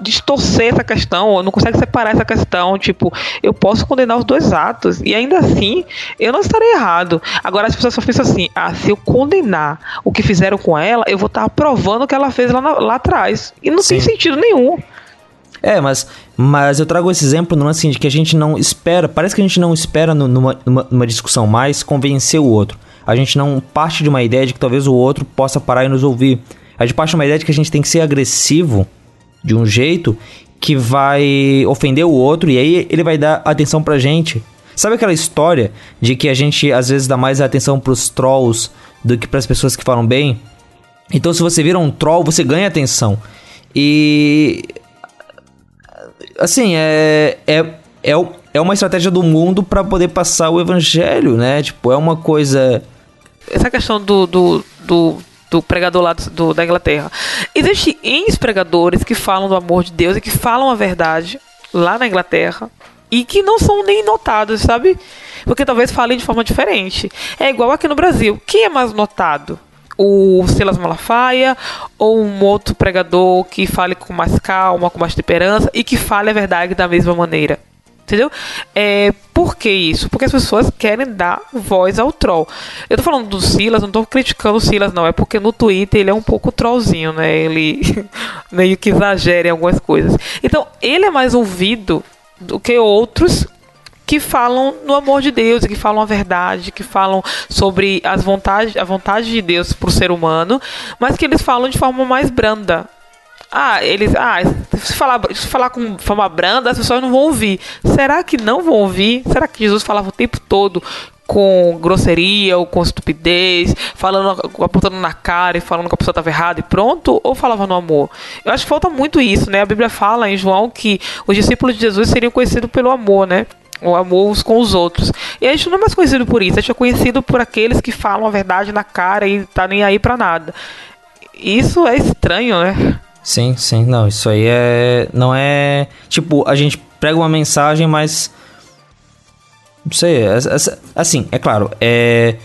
distorcer essa questão, não conseguem separar essa questão. Tipo, eu posso condenar os dois atos e ainda assim eu não estarei errado. Agora as pessoas só pensam assim: ah, se eu condenar o que fizeram com ela, eu vou estar aprovando o que ela fez lá, na, lá atrás. E não Sim. tem sentido nenhum. É, mas, mas eu trago esse exemplo no assim de que a gente não espera, parece que a gente não espera numa, numa, numa discussão mais convencer o outro. A gente não parte de uma ideia de que talvez o outro possa parar e nos ouvir. A gente parte de uma ideia de que a gente tem que ser agressivo de um jeito que vai ofender o outro e aí ele vai dar atenção pra gente. Sabe aquela história de que a gente às vezes dá mais atenção pros trolls do que para as pessoas que falam bem? Então, se você vira um troll, você ganha atenção. E. Assim, é. É, é, é uma estratégia do mundo para poder passar o evangelho, né? Tipo, é uma coisa. Essa questão do, do, do do pregador lá do, da Inglaterra. Existem N pregadores que falam do amor de Deus e que falam a verdade lá na Inglaterra e que não são nem notados, sabe? Porque talvez falem de forma diferente. É igual aqui no Brasil. Quem é mais notado? O Silas Malafaia ou um outro pregador que fale com mais calma, com mais temperança e que fale a verdade da mesma maneira? Entendeu? É, por que isso? Porque as pessoas querem dar voz ao troll. Eu tô falando do Silas, não tô criticando o Silas, não. É porque no Twitter ele é um pouco trollzinho, né? Ele (laughs) meio que exagera em algumas coisas. Então, ele é mais ouvido do que outros que falam no amor de Deus, que falam a verdade, que falam sobre as vontades, a vontade de Deus para o ser humano, mas que eles falam de forma mais branda. Ah, eles. Ah, se falar, se falar com forma branda, as pessoas não vão ouvir. Será que não vão ouvir? Será que Jesus falava o tempo todo com grosseria ou com estupidez, falando, apontando na cara e falando que a pessoa estava errada e pronto, ou falava no amor? Eu acho que falta muito isso, né? A Bíblia fala em João que os discípulos de Jesus seriam conhecidos pelo amor, né? O amor uns com os outros. E a gente não é mais conhecido por isso, a gente é conhecido por aqueles que falam a verdade na cara e tá nem aí para nada. Isso é estranho, né? Sim, sim, não, isso aí é. Não é. Tipo, a gente prega uma mensagem, mas. Não sei, é, é, assim, é claro, é.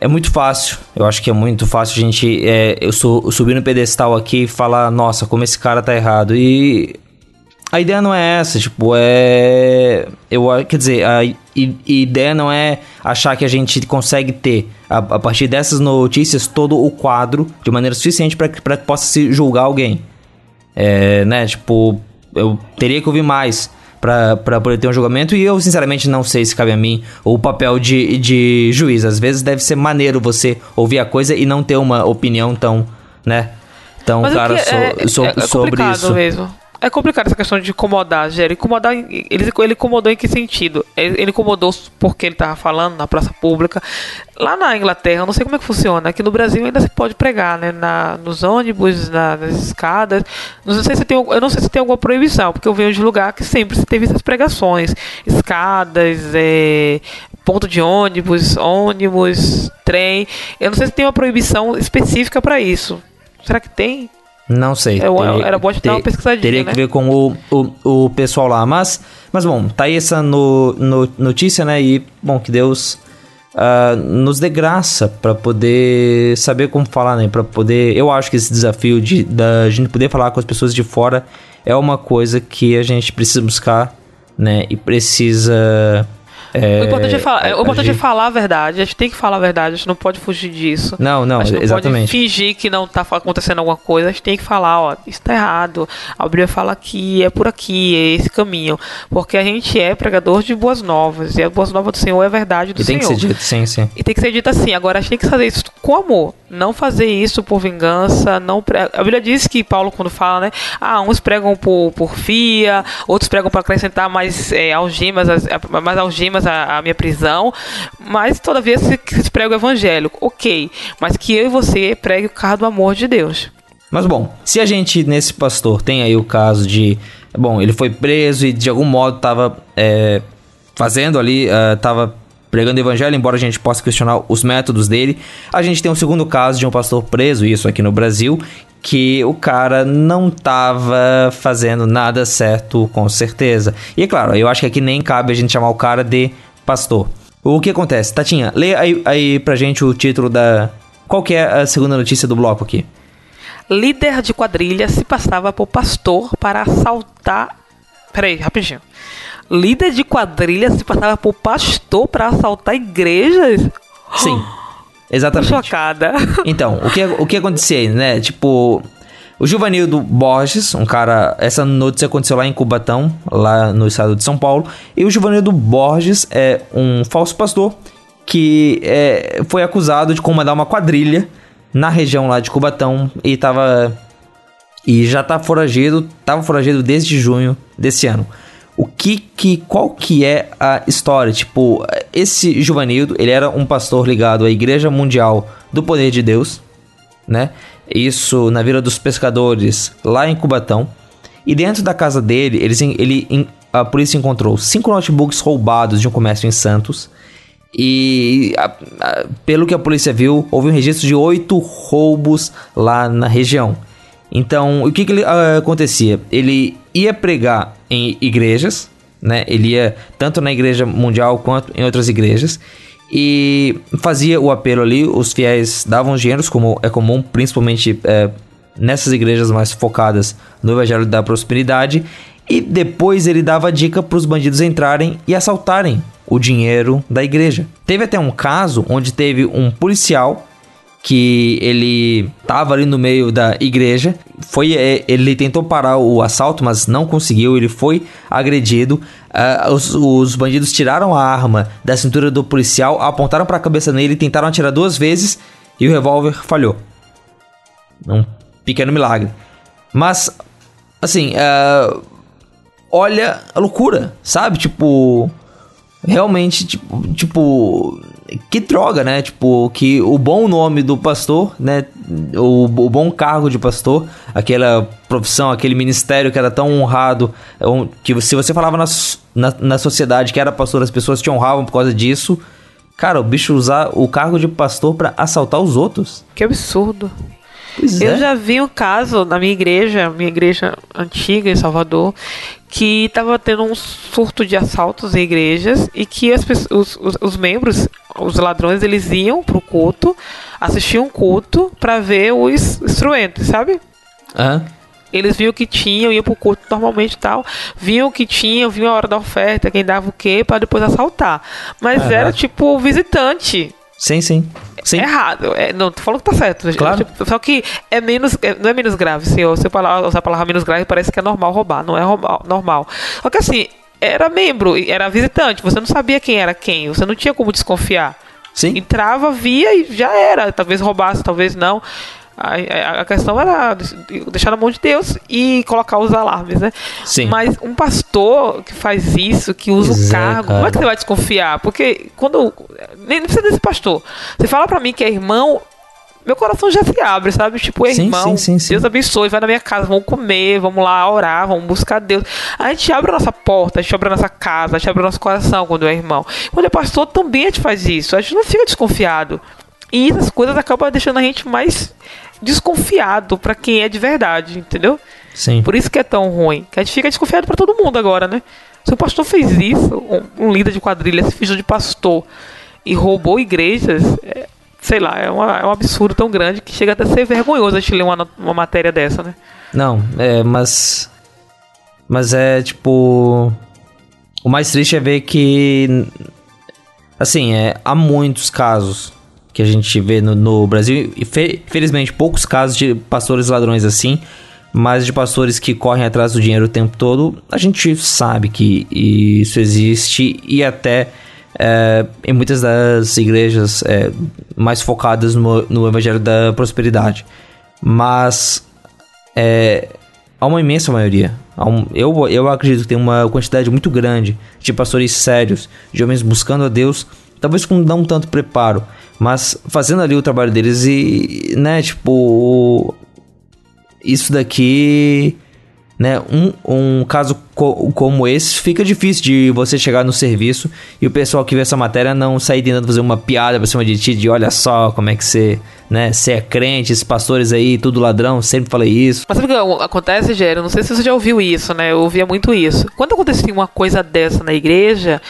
É muito fácil, eu acho que é muito fácil a gente. É, eu, sou, eu subir no pedestal aqui e falar, nossa, como esse cara tá errado. E a ideia não é essa, tipo, é. Eu, quer dizer, a ideia não é achar que a gente consegue ter, a, a partir dessas notícias, todo o quadro de maneira suficiente para que, que possa se julgar alguém. É, né? Tipo, eu teria que ouvir mais para poder ter um julgamento e eu, sinceramente, não sei se cabe a mim o papel de, de juiz. Às vezes deve ser maneiro você ouvir a coisa e não ter uma opinião tão, né? Tão Mas clara so, é, so, é sobre isso. Mesmo é complicado essa questão de incomodar, Gera. Incomodar, ele, ele incomodou em que sentido? Ele, incomodou porque ele estava falando na praça pública. Lá na Inglaterra, eu não sei como é que funciona. Aqui no Brasil ainda se pode pregar, né? Na, nos ônibus, na, nas escadas. Não sei se tem, eu não sei se tem alguma proibição, porque eu venho de lugar que sempre se teve essas pregações. Escadas, é, ponto de ônibus, ônibus, trem. Eu não sei se tem uma proibição específica para isso. Será que tem? Não sei. Teria, era bom de dar uma pesquisadinha, Teria né? que ver com o, o, o pessoal lá. Mas, mas bom, tá aí essa no, no, notícia, né? E, bom, que Deus uh, nos dê graça para poder saber como falar, né? Para poder, eu acho que esse desafio de da gente poder falar com as pessoas de fora é uma coisa que a gente precisa buscar, né? E precisa é, o importante, é, falar, o importante é falar a verdade. A gente tem que falar a verdade, a gente não pode fugir disso. Não, não, a gente não exatamente. pode fingir que não tá acontecendo alguma coisa. A gente tem que falar, ó, isso tá errado. A Bíblia fala que é por aqui, é esse caminho. Porque a gente é pregador de boas novas. E a boas novas do Senhor é a verdade do e Senhor. tem que ser dito, sim, sim. E tem que ser dito assim. Agora, a gente tem que fazer isso com amor. Não fazer isso por vingança. Não pre... A Bíblia diz que Paulo, quando fala, né? Ah, uns pregam por, por fia, outros pregam para acrescentar mais é, algemas, mais algemas à, à minha prisão. Mas todavia se, se prega o evangelho. Ok. Mas que eu e você pregue o carro do amor de Deus. Mas bom, se a gente nesse pastor tem aí o caso de. Bom, ele foi preso e de algum modo estava é, fazendo ali, estava pregando o evangelho, embora a gente possa questionar os métodos dele. A gente tem um segundo caso de um pastor preso, isso aqui no Brasil, que o cara não tava fazendo nada certo, com certeza. E é claro, eu acho que aqui nem cabe a gente chamar o cara de pastor. O que acontece? Tatinha, lê aí, aí pra gente o título da. Qual que é a segunda notícia do bloco aqui? Líder de quadrilha se passava por pastor para assaltar. Peraí, rapidinho líder de quadrilha se passava por pastor para assaltar igrejas? Sim. (gasps) (gasps) Exatamente. Tô chocada. (laughs) Então, o que, o que acontecia, né? Tipo, o Juvanildo Borges, um cara. Essa notícia aconteceu lá em Cubatão, lá no estado de São Paulo. E o Juvanildo Borges é um falso pastor que é, foi acusado de comandar uma quadrilha na região lá de Cubatão e tava. E já tá foragido, tava foragido desde junho desse ano o que que qual que é a história? Tipo, esse Juvanildo, ele era um pastor ligado à Igreja Mundial do Poder de Deus, né? Isso na Vila dos Pescadores, lá em Cubatão. E dentro da casa dele, eles, ele, a polícia encontrou cinco notebooks roubados de um comércio em Santos. E a, a, pelo que a polícia viu, houve um registro de oito roubos lá na região. Então, o que, que ele, uh, acontecia? Ele ia pregar em igrejas, né? Ele ia tanto na igreja mundial quanto em outras igrejas e fazia o apelo ali. Os fiéis davam dinheiros, como é comum, principalmente é, nessas igrejas mais focadas no evangelho da prosperidade. E depois ele dava dica para os bandidos entrarem e assaltarem o dinheiro da igreja. Teve até um caso onde teve um policial que ele tava ali no meio da igreja. Foi, é, ele tentou parar o assalto, mas não conseguiu. Ele foi agredido. Uh, os, os, bandidos tiraram a arma da cintura do policial, apontaram para a cabeça dele, tentaram atirar duas vezes e o revólver falhou. Um pequeno milagre. Mas, assim, uh, olha a loucura, sabe? Tipo, realmente, tipo, tipo que droga, né? Tipo, que o bom nome do pastor, né? O, o bom cargo de pastor, aquela profissão, aquele ministério que era tão honrado, é que se você falava na, na, na sociedade que era pastor, as pessoas te honravam por causa disso. Cara, o bicho usar o cargo de pastor para assaltar os outros. Que absurdo. Pois eu é. já vi um caso na minha igreja, minha igreja antiga em Salvador, que estava tendo um surto de assaltos em igrejas e que as, os, os, os membros, os ladrões, eles iam pro culto, assistiam culto para ver os instrumentos, sabe? Uhum. Eles viam o que tinham, iam pro culto normalmente e tal, viam o que tinham, viam a hora da oferta, quem dava o quê, para depois assaltar. Mas era tipo visitante. Sim, sim. Sim. É errado. É, não, tu falou que tá certo. Claro. Tipo, só que é menos, é, não é menos grave. Se eu, se eu falar, usar a palavra menos grave, parece que é normal roubar. Não é normal. Só que assim, era membro, era visitante. Você não sabia quem era quem. Você não tinha como desconfiar. Sim. Entrava, via e já era. Talvez roubasse, talvez não. A, a, questão era deixar na mão de Deus e colocar os alarmes, né? Sim. Mas um pastor que faz isso, que usa o cargo, como é que você vai desconfiar? Porque quando. Nem precisa desse pastor. Você fala para mim que é irmão, meu coração já se abre, sabe? Tipo, irmão, sim, sim, Deus abençoe, vai na minha casa, vamos comer, vamos lá orar, vamos buscar Deus. A gente abre a nossa porta, a gente abre a nossa casa, a gente abre o nosso coração quando é irmão. Quando é pastor, também a gente faz isso. A gente não fica desconfiado. E essas coisas acabam deixando a gente mais desconfiado para quem é de verdade, entendeu? Sim. Por isso que é tão ruim. Que a gente fica desconfiado para todo mundo agora, né? Se o pastor fez isso, um, um líder de quadrilha se fingiu de pastor e roubou igrejas, é, sei lá, é, uma, é um absurdo tão grande que chega até a ser vergonhoso a gente ler uma, uma matéria dessa, né? Não, é, mas. Mas é tipo. O mais triste é ver que. Assim, é, há muitos casos que a gente vê no, no Brasil. E fe, felizmente, poucos casos de pastores ladrões assim. Mas de pastores que correm atrás do dinheiro o tempo todo, a gente sabe que isso existe e até é, em muitas das igrejas é, mais focadas no, no evangelho da prosperidade. Mas é, há uma imensa maioria. Um, eu, eu acredito que tem uma quantidade muito grande de pastores sérios, de homens buscando a Deus, talvez com não tanto preparo, mas fazendo ali o trabalho deles e, né, tipo, isso daqui, né, um, um caso co como esse, fica difícil de você chegar no serviço e o pessoal que vê essa matéria não sair tentando fazer uma piada pra cima de ti, de olha só como é que você, né, você é crente, esses pastores aí, tudo ladrão, sempre falei isso. Mas sabe o que acontece, Gero? Não sei se você já ouviu isso, né, eu ouvia muito isso. Quando acontecia uma coisa dessa na igreja,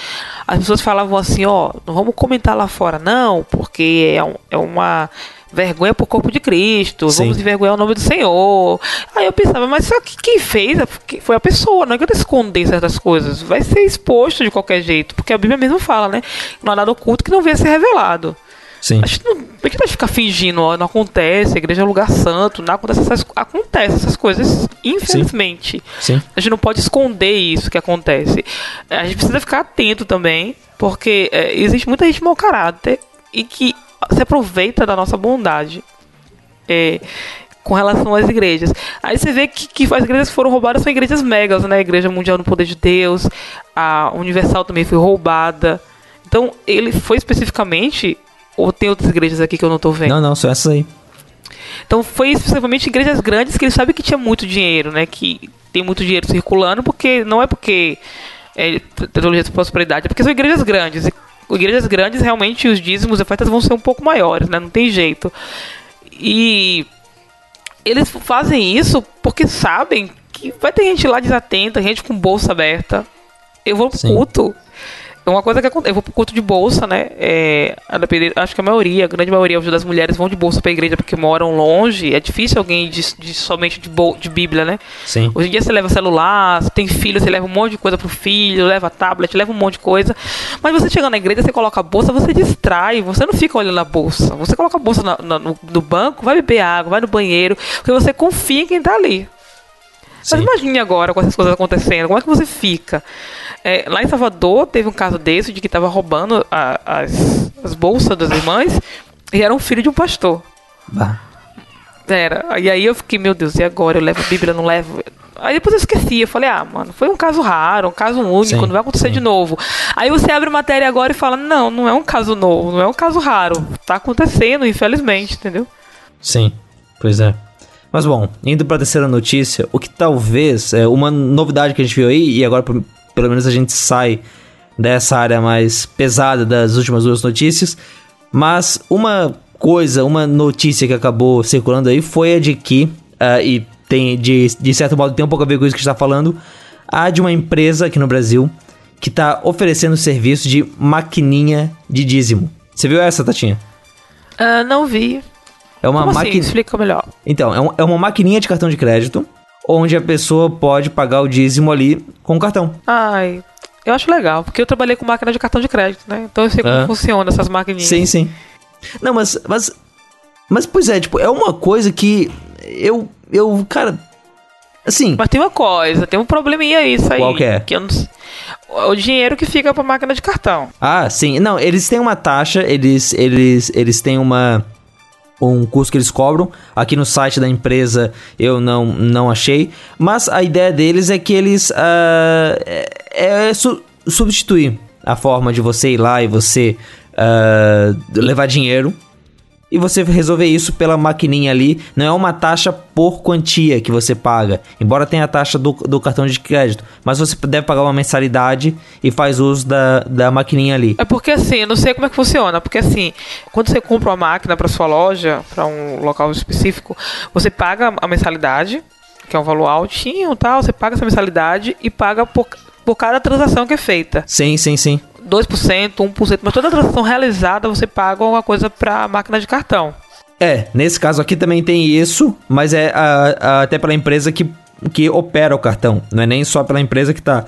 as pessoas falavam assim, ó, não vamos comentar lá fora não, porque é, um, é uma vergonha pro corpo de Cristo, Sim. vamos envergonhar o nome do Senhor. Aí eu pensava, mas só que quem fez foi a pessoa, não adianta esconder certas coisas, vai ser exposto de qualquer jeito, porque a Bíblia mesmo fala, né? Não há nada oculto que não venha a ser revelado. Sim. A gente não, a gente vai ficar fingindo, ó, não acontece, a igreja é um lugar santo, não acontece essas, acontece essas coisas, infelizmente. Sim. A gente não pode esconder isso que acontece. A gente precisa ficar atento também, porque é, existe muita gente mau caráter e que se aproveita da nossa bondade é, com relação às igrejas. Aí você vê que, que as igrejas que foram roubadas são igrejas megas, né? A Igreja Mundial no Poder de Deus, a Universal também foi roubada. Então, ele foi especificamente. Ou tem outras igrejas aqui que eu não tô vendo? Não, não, são essas aí. Então foi especificamente igrejas grandes que ele sabe que tinha muito dinheiro, né? Que tem muito dinheiro circulando, porque não é porque é teologia de prosperidade, é porque são igrejas grandes. Igrejas grandes, realmente, os dízimos e ofertas vão ser um pouco maiores, né? Não tem jeito. E eles fazem isso porque sabem que vai ter gente lá desatenta, gente com bolsa aberta. Eu vou pro culto. É uma coisa que acontece. Eu vou pro culto de bolsa, né? É, acho que a maioria, a grande maioria das mulheres vão de bolsa pra igreja porque moram longe. É difícil alguém de, de- somente de, bol- de Bíblia, né? Sim. Hoje em dia você leva celular, você tem filho, você leva um monte de coisa pro filho, leva tablet, leva um monte de coisa. Mas você chegando na igreja, você coloca a bolsa, você distrai, você não fica olhando a bolsa. Você coloca a bolsa na- na- no, no banco, vai beber água, vai no banheiro, porque você confia em quem tá ali. Mas Sim. imagine agora com essas coisas acontecendo, como é que você fica? É, lá em Salvador teve um caso desse de que tava roubando a- as, as bolsas das irmãs e era um filho de um pastor. Bah. Era. E aí eu fiquei, meu Deus, e agora? Eu levo a Bíblia, não levo. Aí depois eu esqueci, eu falei, ah, mano, foi um caso raro, um caso único, Sim, não vai acontecer de novo. Aí você abre a matéria agora e fala, não, não é um caso novo, não é um caso raro. Tá acontecendo, infelizmente, entendeu? Sim, pois é. Mas bom, indo pra terceira notícia, o que talvez é uma novidade que a gente viu aí, e agora pelo menos a gente sai dessa área mais pesada das últimas duas notícias, mas uma coisa, uma notícia que acabou circulando aí foi a de que, ah, e tem de, de certo modo tem um pouco a ver com isso que a gente tá falando, há de uma empresa aqui no Brasil que tá oferecendo serviço de maquininha de dízimo. Você viu essa, Tatinha? Ah, não vi. É uma Como assim? máquina. Explica melhor. Então, é, um- é uma maquininha de cartão de crédito, onde a pessoa pode pagar o dízimo ali com o cartão. Ai, eu acho legal, porque eu trabalhei com máquina de cartão de crédito, né? Então eu sei como Ah. funciona essas maquininhas. Sim, sim. Não, mas, mas. Mas, pois é, tipo, é uma coisa que eu. Eu, cara. Assim. Mas tem uma coisa, tem um probleminha aí, isso aí. Qual que é? eu não O dinheiro que fica pra máquina de cartão. Ah, sim. Não, eles têm uma taxa, eles, eles, eles têm uma. Um custo que eles cobram. Aqui no site da empresa eu não, não achei. Mas a ideia deles é que eles. ah, é é su- substituir a forma de você ir lá e você ah, levar dinheiro. E você resolver isso pela maquininha ali. Não é uma taxa por quantia que você paga. Embora tenha a taxa do, do cartão de crédito. Mas você deve pagar uma mensalidade e faz uso da, da maquininha ali. É porque assim, eu não sei como é que funciona, porque assim, quando você compra uma máquina pra sua loja, pra um local específico, você paga a mensalidade, que é um valor altinho, tal, você paga essa mensalidade e paga por, por cada transação que é feita. Sim, sim, sim. 2%, 1%, mas toda transação realizada você paga alguma coisa para a máquina de cartão. É, nesse caso aqui também tem isso, mas é a- a- até pela empresa que, que opera o cartão. Não é nem só pela empresa que tá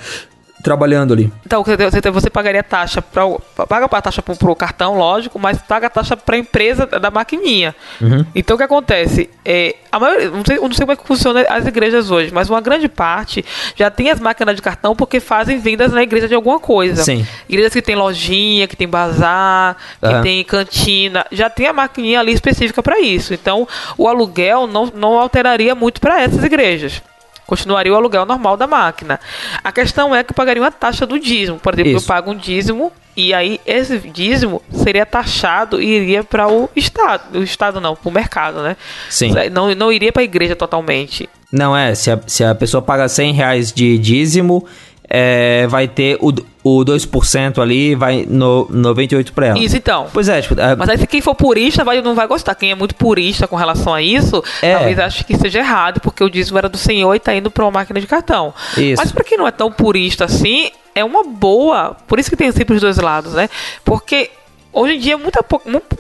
trabalhando ali. Então você, pagaria taxa para paga a taxa pro, pro cartão, lógico, mas paga a taxa para a empresa da maquininha. Uhum. Então o que acontece? É, a maioria, não sei, não sei como é que funciona as igrejas hoje, mas uma grande parte já tem as máquinas de cartão porque fazem vendas na igreja de alguma coisa. Sim. Igrejas que tem lojinha, que tem bazar, que Aham. tem cantina, já tem a maquininha ali específica para isso. Então o aluguel não, não alteraria muito para essas igrejas. Continuaria o aluguel normal da máquina. A questão é que pagaria uma taxa do dízimo. Por exemplo, Isso. eu pago um dízimo e aí esse dízimo seria taxado e iria para o Estado. O Estado não, para o mercado, né? Sim. Não, não iria para a igreja totalmente. Não, é, se a, se a pessoa paga 100 reais de dízimo, é, vai ter o, o 2% ali, vai no 98 pra ela. Isso então. Pois é, tipo, é, Mas aí se quem for purista vai, não vai gostar. Quem é muito purista com relação a isso, É. talvez ache que seja errado, porque o dízimo era do senhor e tá indo para uma máquina de cartão. Isso. Mas para quem não é tão purista assim, é uma boa. Por isso que tem sempre os dois lados, né? Porque hoje em dia muita,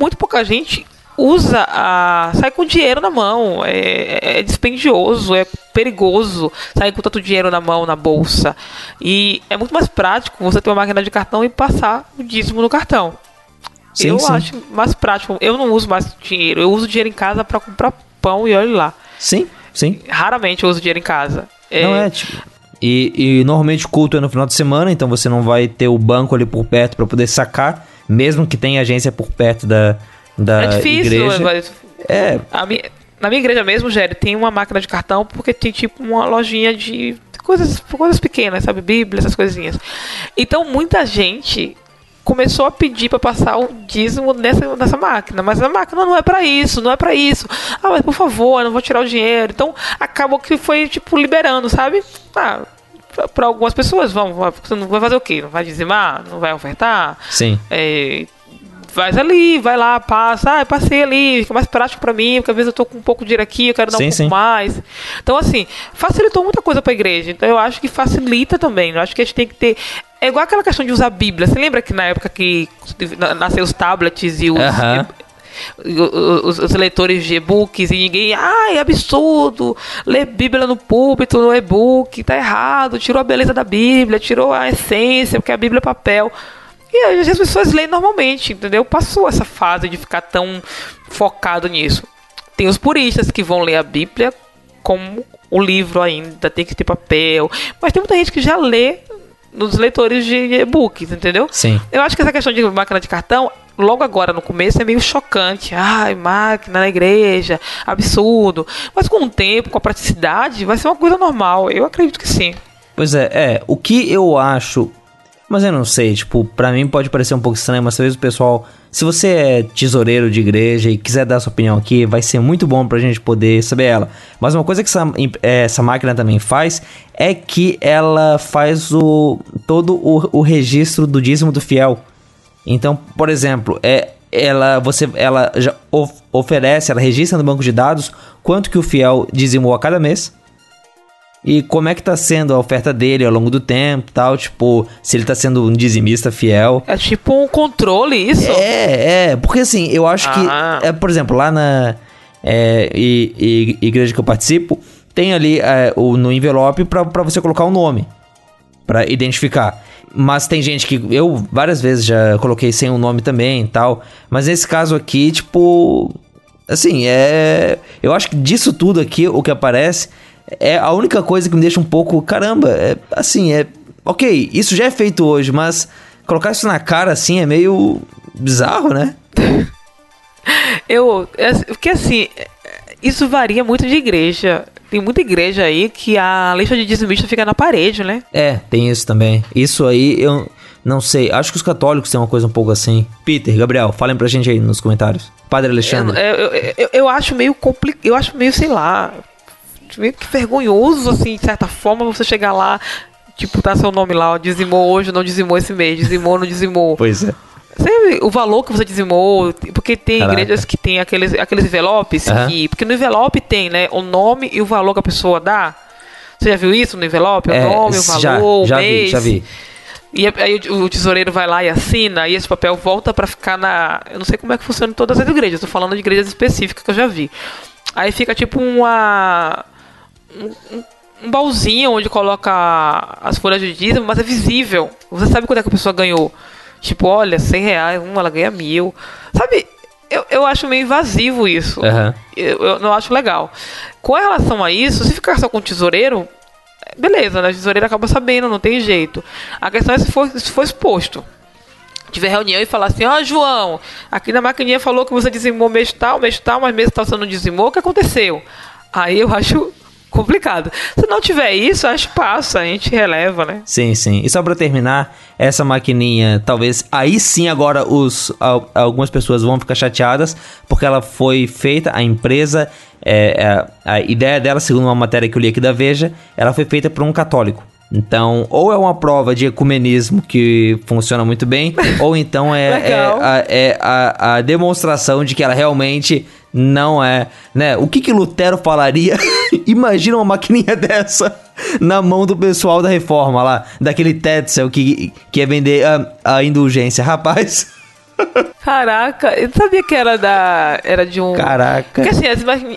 muito pouca gente usa a sai com dinheiro na mão é, é dispendioso é perigoso sair com tanto dinheiro na mão na bolsa e é muito mais prático você ter uma máquina de cartão e passar o dízimo no cartão Sim, eu sim. acho mais prático. Eu não uso mais dinheiro. Eu uso dinheiro em casa pra comprar pão e olha lá. sim, sim. Raramente eu uso dinheiro em casa. Não é, tipo. E, e normalmente o culto é no final de semana, então você não vai ter o banco ali por perto pra poder sacar, mesmo que tenha agência por perto da, da É difícil. igreja. mas- É, A mi- na minha igreja mesmo, Gério, tem uma máquina de cartão porque tem tipo uma lojinha de coisas, coisas pequenas, sabe? Bíblia, essas coisinhas. Então muita gente começou a pedir pra passar o dízimo nessa, nessa máquina, mas a máquina não é pra isso, não é pra isso. Ah, mas por favor, eu não vou tirar o dinheiro. Então acabou que foi tipo liberando, sabe? Ah, pra algumas pessoas, vamos, vai- você não vai fazer o quê? Não vai dizimar? Não vai ofertar? sim. É, vai ali, vai lá, passa, ah, passei ali, fica mais prático pra mim, porque às vezes eu tô com um pouco de dinheiro aqui, eu quero dar Sim, um pouco sim. mais. Então, assim, facilitou muita coisa pra igreja. Então, eu acho que facilita também. Eu acho que a gente tem que ter. É igual aquela questão de usar a Bíblia. Você lembra que na época que na- nasceu os tablets e os. Os, os leitores de e-books e ninguém, ai, absurdo, ler Bíblia no púlpito, no e-book, tá errado, tirou a beleza da Bíblia, tirou a essência, porque a Bíblia é papel. E aí as pessoas leem normalmente, entendeu? Passou essa fase de ficar tão focado nisso. Tem os puristas que vão ler a Bíblia como o livro ainda, tem que ter papel. Mas tem muita gente que já lê nos leitores de e-books, entendeu? Sim. Eu acho que essa questão de máquina de cartão, logo agora no começo, é meio chocante. Ai, máquina na igreja, absurdo. Mas com o tempo, com a praticidade, vai ser uma coisa normal. Eu acredito que sim. Pois é, é, o que eu acho, mas eu não sei, tipo, pra mim pode parecer um pouco estranho, mas talvez o pessoal, se você é tesoureiro de igreja e quiser dar sua opinião aqui, vai ser muito bom pra gente poder saber ela. Mas uma coisa que essa, eh, essa máquina também faz é que ela faz o todo o, o registro do dízimo do fiel. Então, por exemplo, é ela você ela já of- oferece, ela registra no banco de dados quanto que o fiel dizimou a cada mês. E como é que tá sendo a oferta dele ao longo do tempo, tal, tipo, se ele tá sendo um dizimista fiel. É tipo um controle isso? É, é, porque assim, eu acho Ah. que, é, por exemplo, lá na é, i- i- igreja que eu participo, tem ali é, o, no envelope pra você colocar o nome, pra identificar. Mas tem gente que eu várias vezes já coloquei sem o nome também e tal, mas nesse caso aqui, tipo, assim, é, eu acho que disso tudo aqui o que aparece é a única coisa que me deixa um pouco, caramba, é, assim, é, OK, isso já é feito hoje, mas colocar isso na cara assim é meio bizarro, né? (laughs) Eu. é, Porque assim, isso varia muito de igreja. Tem muita igreja aí que a lista de dizimista fica na parede, né? É, tem isso também. Isso aí eu não sei. Acho que os católicos têm uma coisa um pouco assim. Peter, Gabriel, falem pra gente aí nos comentários. Padre Alexandre. Eu, eu, eu, eu acho meio complicado. Eu acho meio, sei lá. Meio que vergonhoso, assim, de certa forma, você chegar lá, tipo, tá seu nome lá, ó, dizimou hoje, não dizimou esse mês, dizimou, não dizimou. (laughs) Pois é. Sabe o valor que você dizimou? Porque tem Caraca. igrejas que tem aqueles, aqueles envelopes Aham. que. Porque no envelope tem, né? O nome e o valor que a pessoa dá. Você já viu isso no envelope? O É, nome, o valor, já, o já mês. vi, já vi. E aí o tesoureiro vai lá e assina, e esse papel volta para ficar na. Eu não sei como é que funciona em todas as igrejas, estou falando de igrejas específicas que eu já vi. Aí fica tipo uma. Um, um baúzinho onde coloca as folhas de dízimo, mas é visível. Você sabe quanto é que a pessoa ganhou. Tipo, olha, 100 reais, uma ela ganha mil. Sabe, eu, eu acho meio invasivo isso. Uhum. Eu, eu não acho legal. Com relação a isso, se ficar só com o tesoureiro, beleza, né? O tesoureiro acaba sabendo, não tem jeito. A questão é se for, se for exposto. Tiver reunião e falar assim, ó oh, João, aqui na maquininha falou que você dizimou mês tal, mês tal, mas mês tal você não dizimou, o que aconteceu? Aí eu acho complicado. Se não tiver isso, acho que passa, a gente releva, né? Sim, sim. E só para terminar, essa maquininha, talvez aí sim agora os algumas pessoas vão ficar chateadas porque ela foi feita, a empresa, é, é, a ideia dela, segundo uma matéria que eu li aqui da Veja, ela foi feita por um católico. Então, ou é uma prova de ecumenismo que funciona muito bem, (laughs) ou então é, é, a, é a, a, demonstração de que ela realmente não é, né? O que que Lutero falaria? (laughs) (laughs) Imagina uma maquininha (laughs) dessa na mão do pessoal da reforma lá, daquele Tetzel que, que ia vender a, a indulgência. Rapaz, (laughs) Caraca, eu não sabia que era da. Era de um. Caraca. Porque assim,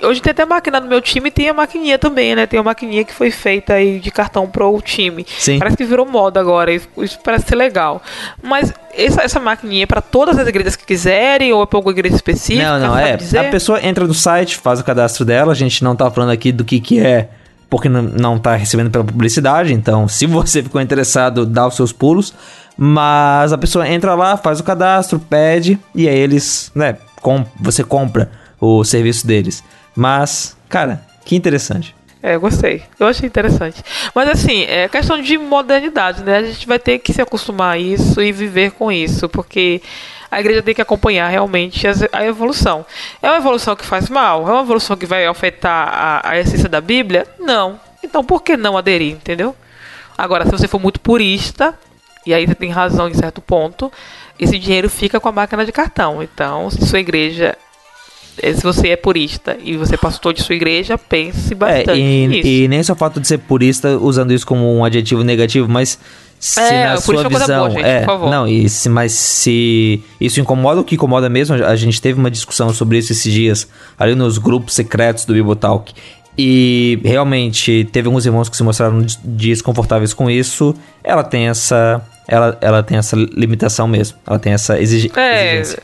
hoje tem até máquina no meu time e tem a maquininha também, né? Tem uma maquininha que foi feita aí de cartão pro time. Sim. Parece que virou moda agora. Isso, parece ser legal. Mas essa, essa maquininha é pra todas as igrejas que quiserem ou é pra alguma igreja específica? Não, não, é. Dizer? A pessoa entra no site, faz o cadastro dela. A gente não tá falando aqui do que, que é porque não está recebendo pela publicidade. Então, se você ficou interessado, dá os seus pulos. Mas a pessoa entra lá, faz o cadastro, pede e aí eles, né, com, você compra o serviço deles. Mas, cara, que interessante. É, eu gostei. Eu achei interessante. Mas assim, é questão de modernidade, né? A gente vai ter que se acostumar a isso e viver com isso, porque a igreja tem que acompanhar realmente a evolução. É uma evolução que faz mal? É uma evolução que vai afetar a, a essência da Bíblia? Não. Então por que não aderir, entendeu? Agora, se você for muito purista, e aí você tem razão em certo ponto, esse dinheiro fica com a máquina de cartão. Então, se sua igreja eh, se você é purista e você é pastor de sua igreja, pense bastante é, e, nisso. E nem só o fato de ser purista usando isso como um adjetivo negativo, mas se é, na sua visão, boa, gente, é, não, e se, mas se isso incomoda, o que incomoda mesmo, a gente teve uma discussão sobre isso esses dias ali nos grupos secretos do Bibotalk. E realmente teve alguns irmãos que se mostraram desconfortáveis com isso. Ela tem essa ela, ela tem essa limitação mesmo. Ela tem essa exigi é, exigência.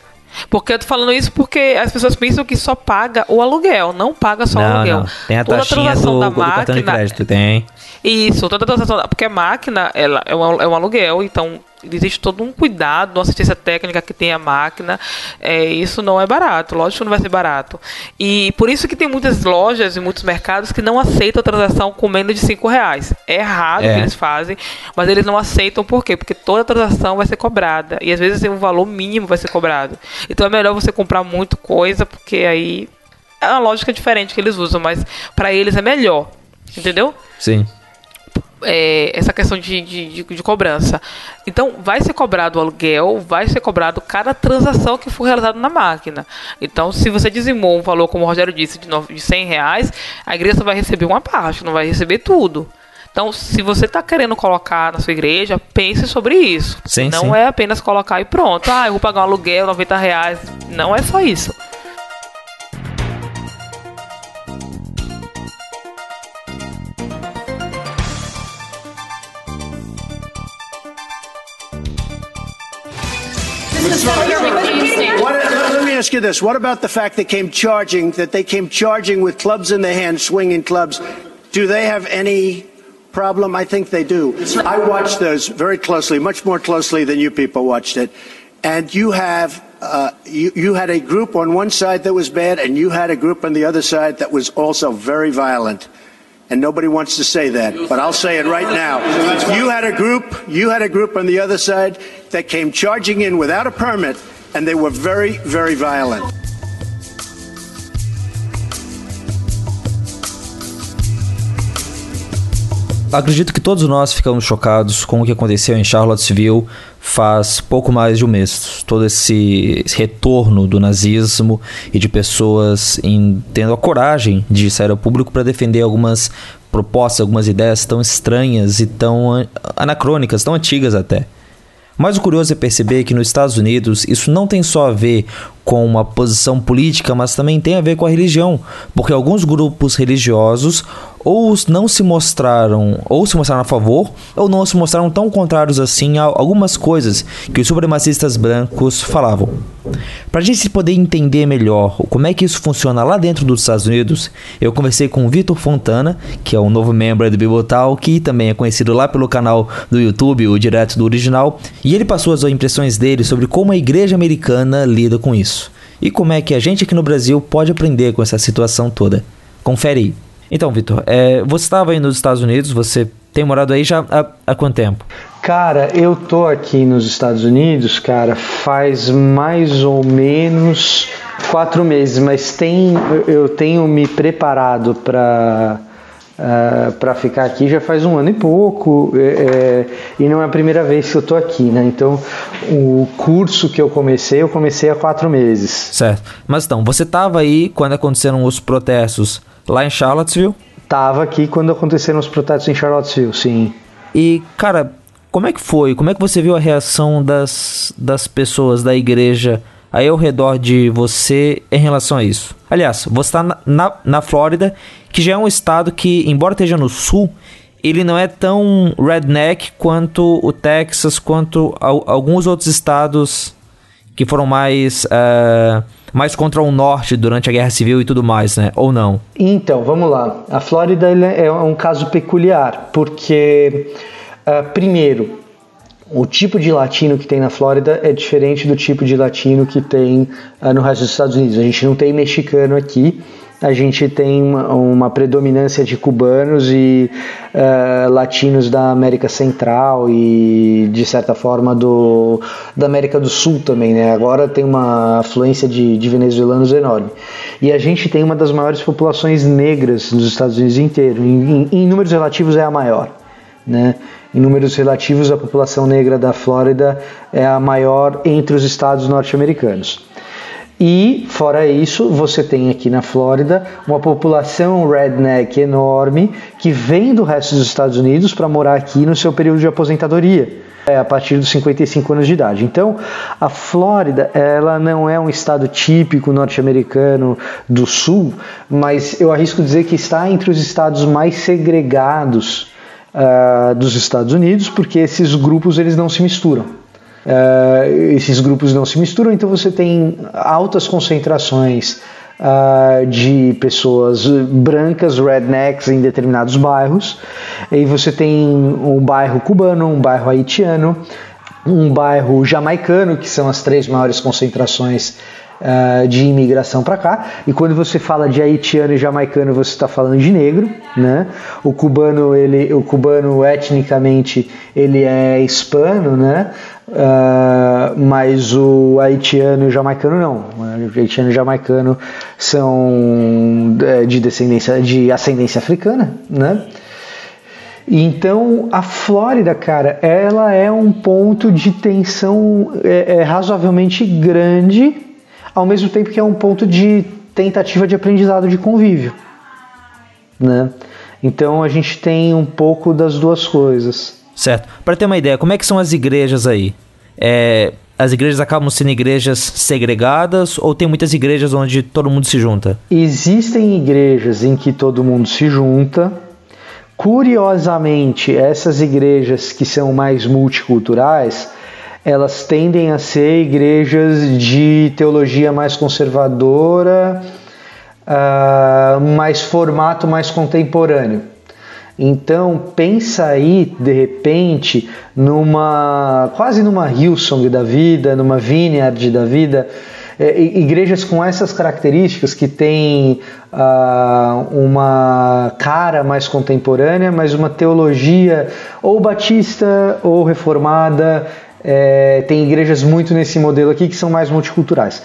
Porque eu tô falando isso porque as pessoas pensam que só paga o aluguel, não paga só não, o aluguel. Não. Tem a taxinha do, da máquina, crédito, tem. Isso, toda a transação, porque a máquina ela é um, é um aluguel, então existe todo um cuidado, uma assistência técnica que tem a máquina. É, isso não é barato, lógico que não vai ser barato. E por isso que tem muitas lojas e muitos mercados que não aceitam a transação com menos de 5 reais. É errado o é. que eles fazem, mas eles não aceitam por quê? Porque toda transação vai ser cobrada. E às vezes um valor mínimo vai ser cobrado. Então é melhor você comprar muito coisa, porque aí é uma lógica diferente que eles usam, mas para eles é melhor. Entendeu? Sim é, essa questão de, de, de, cobrança. Então, vai ser cobrado o aluguel, vai ser cobrado cada transação que for realizada na máquina. Então, se você dizimou um valor, como o Rogério disse, de, de 100 reais, a igreja vai receber uma parte, não vai receber tudo. Então, se você está querendo colocar na sua igreja, pense sobre isso. Sim, não sim. é apenas colocar e pronto. Ah, eu vou pagar um aluguel, 90 reais. Não é só isso. What, let me ask you this. What about the fact they came charging, that they came charging with clubs in their hands, swinging clubs? Do they have any problem? I think they do. I watched those very closely, much more closely than you people watched it. And you have uh, you, you, had a group on one side that was bad, and you had a group on the other side that was also very violent. And nobody wants to say that, but I'll say it right now. You had a group, you had a group on the other side that came charging in without a permit, and they were very, very violent. Acredito que todos nós ficamos chocados com o que aconteceu em Charlottesville faz pouco mais de um mês. Todo esse retorno do nazismo e de pessoas em, tendo a coragem de sair ao público para defender algumas propostas, algumas ideias tão estranhas e tão anacrônicas, tão antigas até. Mas o curioso é perceber que nos Estados Unidos isso não tem só a ver com uma posição política, mas também tem a ver com a religião, porque alguns grupos religiosos ou não se mostraram, ou se mostraram a favor, ou não se mostraram tão contrários assim a algumas coisas que os supremacistas brancos falavam. Para a gente poder entender melhor como é que isso funciona lá dentro dos Estados Unidos, eu conversei com o Vitor Fontana, que é um novo membro do Bibotal, que também é conhecido lá pelo canal do YouTube, o Direto do Original, e ele passou as impressões dele sobre como a igreja americana lida com isso. E como é que a gente aqui no Brasil pode aprender com essa situação toda. Confere aí. Então, Vitor, é, você estava aí nos Estados Unidos, você tem morado aí já há, há quanto tempo? Cara, eu tô aqui nos Estados Unidos, cara, faz mais ou menos quatro meses, mas tem, eu tenho me preparado para uh, é, para ficar aqui já faz um ano e pouco é, é, e não é a primeira vez que eu tô aqui, né? Então o curso que eu comecei, eu comecei há quatro meses. Certo. Mas então, você estava aí quando aconteceram os protestos lá em Charlottesville? Tava aqui quando aconteceram os protestos em Charlottesville, sim. E, cara, como é que foi? Como é que você viu a reação das, das pessoas da igreja aí ao redor de você em relação a isso? Aliás, você está na, na, na Flórida, que já é um estado que, embora esteja no sul, ele não é tão redneck quanto o Texas, quanto alguns outros estados que foram mais. Uh, mais contra o norte durante a Guerra Civil e tudo mais, né? Ou não? Então, vamos lá. A Flórida é um caso peculiar, porque, uh, primeiro, o tipo de latino que tem na Flórida é diferente do tipo de latino que tem uh, no resto dos Estados Unidos. A gente não tem mexicano aqui, a gente tem uma, uma predominância de cubanos e uh, latinos da América Central e de certa forma do, da América do Sul também, né? Agora tem uma afluência de, de venezuelanos enorme. E a gente tem uma das maiores populações negras nos Estados Unidos inteiro. Em, em, em números relativos é a maior, né? Em números relativos, a população negra da Flórida é a maior entre os estados norte-americanos. E, fora isso, você tem aqui na Flórida uma população redneck enorme que vem do resto dos Estados Unidos para morar aqui no seu período de aposentadoria. É, a partir dos 55 anos de idade. Então, a Flórida, ela não é um estado típico norte-americano do sul, mas eu arrisco dizer que está entre os estados mais segregados uh, dos Estados Unidos, porque esses grupos eles não se misturam. Uh, esses grupos não se misturam, então você tem altas concentrações uh, de pessoas brancas, rednecks, em determinados bairros. E você tem um bairro cubano, um bairro haitiano, um bairro jamaicano, que são as três maiores concentrações uh, de imigração para cá. E quando você fala de haitiano e jamaicano, você está falando de negro, né? O cubano, ele, o cubano etnicamente ele é hispano, né? Uh, mas o haitiano e o jamaicano não. O haitiano e o jamaicano são é, de descendência de ascendência africana, né? Então a Flórida, cara, ela é um ponto de tensão é, é razoavelmente grande ao mesmo tempo que é um ponto de tentativa de aprendizado de convívio, né? Então a gente tem um pouco das duas coisas. Certo. Para ter uma ideia, como é que são as igrejas aí? É, as igrejas acabam sendo igrejas segregadas ou tem muitas igrejas onde todo mundo se junta? Existem igrejas em que todo mundo se junta. Curiosamente, essas igrejas que são mais multiculturais, elas tendem a ser igrejas de teologia mais conservadora, uh, mais formato mais contemporâneo. Então pensa aí de repente numa quase numa Hillsong da vida, numa Vineyard da vida, é, igrejas com essas características que têm uh, uma cara mais contemporânea, mas uma teologia ou batista ou reformada é, tem igrejas muito nesse modelo aqui que são mais multiculturais.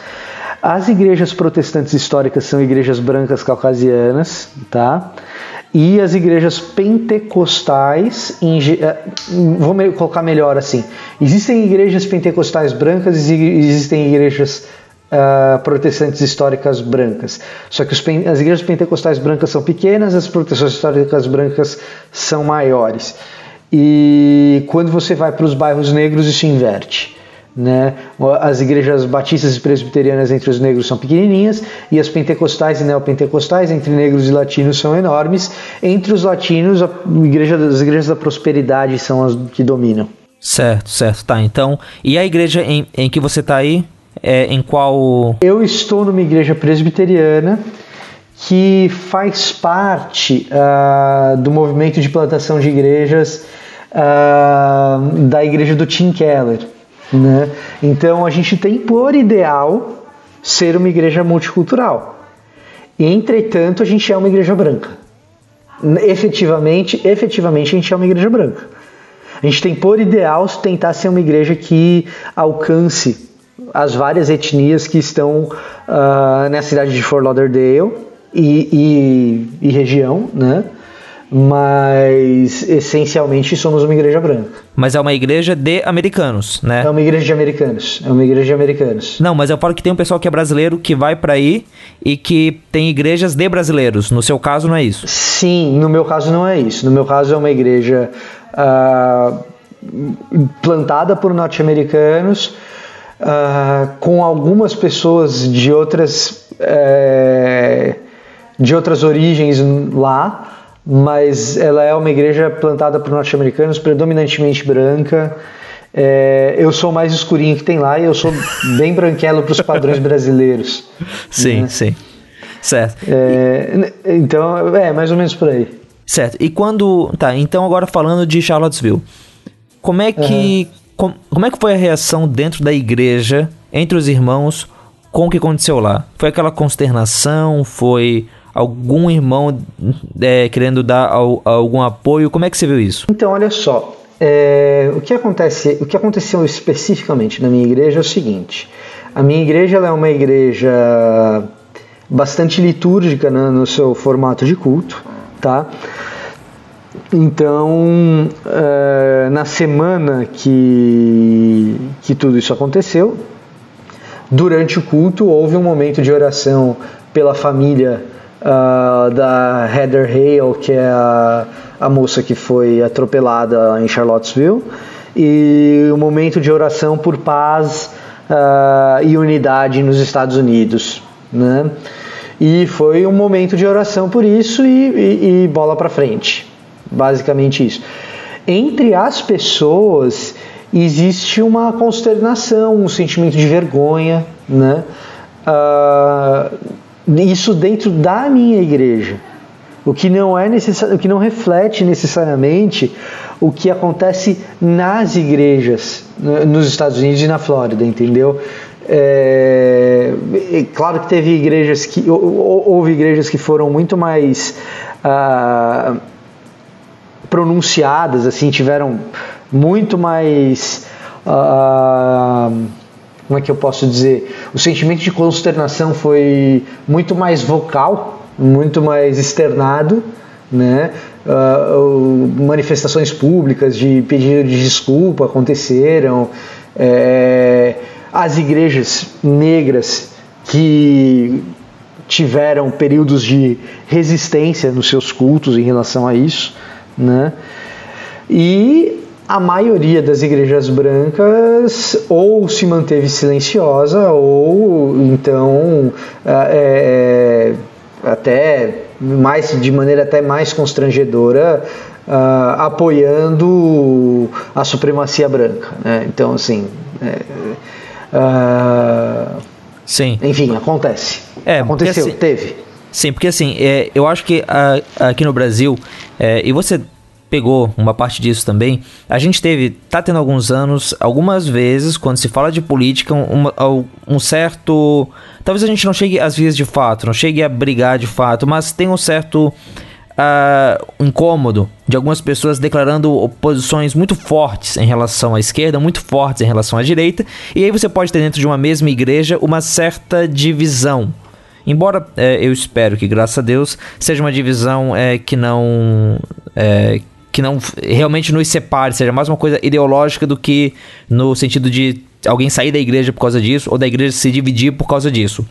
As igrejas protestantes históricas são igrejas brancas caucasianas, tá? E as igrejas pentecostais, é, vou colocar melhor assim: existem igrejas pentecostais brancas e existem igrejas uh, protestantes históricas brancas. Só que os, as igrejas pentecostais brancas são pequenas, as protestantes históricas brancas são maiores. E quando você vai para os bairros negros isso inverte. Né? As igrejas batistas e presbiterianas entre os negros são pequenininhas e as pentecostais e neopentecostais entre negros e latinos são enormes. Entre os latinos, a igreja, as igrejas da prosperidade são as que dominam. Certo, certo, tá. Então, e a igreja em, em que você está aí? É, em qual. Eu estou numa igreja presbiteriana que faz parte uh, do movimento de plantação de igrejas uh, da igreja do Tim Keller. Né? Então a gente tem por ideal ser uma igreja multicultural. Entretanto, a gente é uma igreja branca. Efetivamente, efetivamente a gente é uma igreja branca. A gente tem por ideal tentar ser uma igreja que alcance as várias etnias que estão uh, na cidade de Fort Lauderdale e, e, e região, né? mas essencialmente somos uma igreja branca. Mas é uma igreja de americanos, né? É uma igreja de americanos. É uma igreja de americanos. Não, mas eu falo que tem um pessoal que é brasileiro que vai para aí e que tem igrejas de brasileiros. No seu caso, não é isso? Sim, no meu caso não é isso. No meu caso é uma igreja uh, plantada por norte-americanos. Uh, com algumas pessoas de outras uh, de outras origens lá, mas ela é uma igreja plantada por norte-americanos, predominantemente branca. É, eu sou mais escurinho que tem lá e eu sou bem branquelo para os padrões brasileiros. (laughs) Sim, né? sim. Certo. É, então, é mais ou menos por aí. Certo. E quando. Tá, então agora falando de Charlottesville. Como é que. Uhum. Com, como é que foi a reação dentro da igreja, entre os irmãos, com o que aconteceu lá? Foi aquela consternação? Foi algum irmão é, querendo dar ao, algum apoio? Como é que você viu isso? Então, olha só. É, o, que acontece, o que aconteceu especificamente na minha igreja é o seguinte: a minha igreja é uma igreja bastante litúrgica né, no seu formato de culto, tá? Então, é, na semana que, que tudo isso aconteceu, durante o culto houve um momento de oração pela família uh, da Heather Hale, que é a, a moça que foi atropelada em Charlottesville, e um momento de oração por paz uh, e unidade nos Estados Unidos. Né? E foi um momento de oração por isso e, e, e bola para frente. Basicamente isso. Entre as pessoas existe uma consternação, um sentimento de vergonha, né? Uh, isso dentro da minha igreja. O que não é necessário, o que não reflete necessariamente o que acontece nas igrejas nos Estados Unidos e na Flórida, entendeu? É, é claro que teve igrejas que houve igrejas que foram muito mais ah, pronunciadas, assim, tiveram muito mais ah, como é que eu posso dizer? O sentimento de consternação foi muito mais vocal, muito mais externado, né? Uh, manifestações públicas de pedido de desculpa aconteceram. É, as igrejas negras que tiveram períodos de resistência nos seus cultos em relação a isso, né? E a maioria das igrejas brancas ou se manteve silenciosa ou então é, é, até mais de maneira até mais constrangedora uh, apoiando a supremacia branca né? então assim é, uh, sim. enfim acontece. É, aconteceu assim, teve. sim porque assim é, eu acho que a, aqui no Brasil é, e você pegou uma parte disso também. A gente teve, tá tendo alguns anos, algumas vezes, quando se fala de política, um, um, certo. Talvez a gente não chegue às vias de fato, não chegue a brigar de fato, mas tem um certo. Uh, incômodo de algumas pessoas declarando posições muito fortes em relação à esquerda, muito fortes em relação à direita, e aí você pode ter dentro de uma mesma igreja uma certa divisão. Embora é, eu espero que, graças a Deus, seja uma divisão é, que não. É, que não realmente nos separe, seja mais uma coisa ideológica do que no sentido de alguém sair da igreja por causa disso ou da igreja se dividir por causa disso.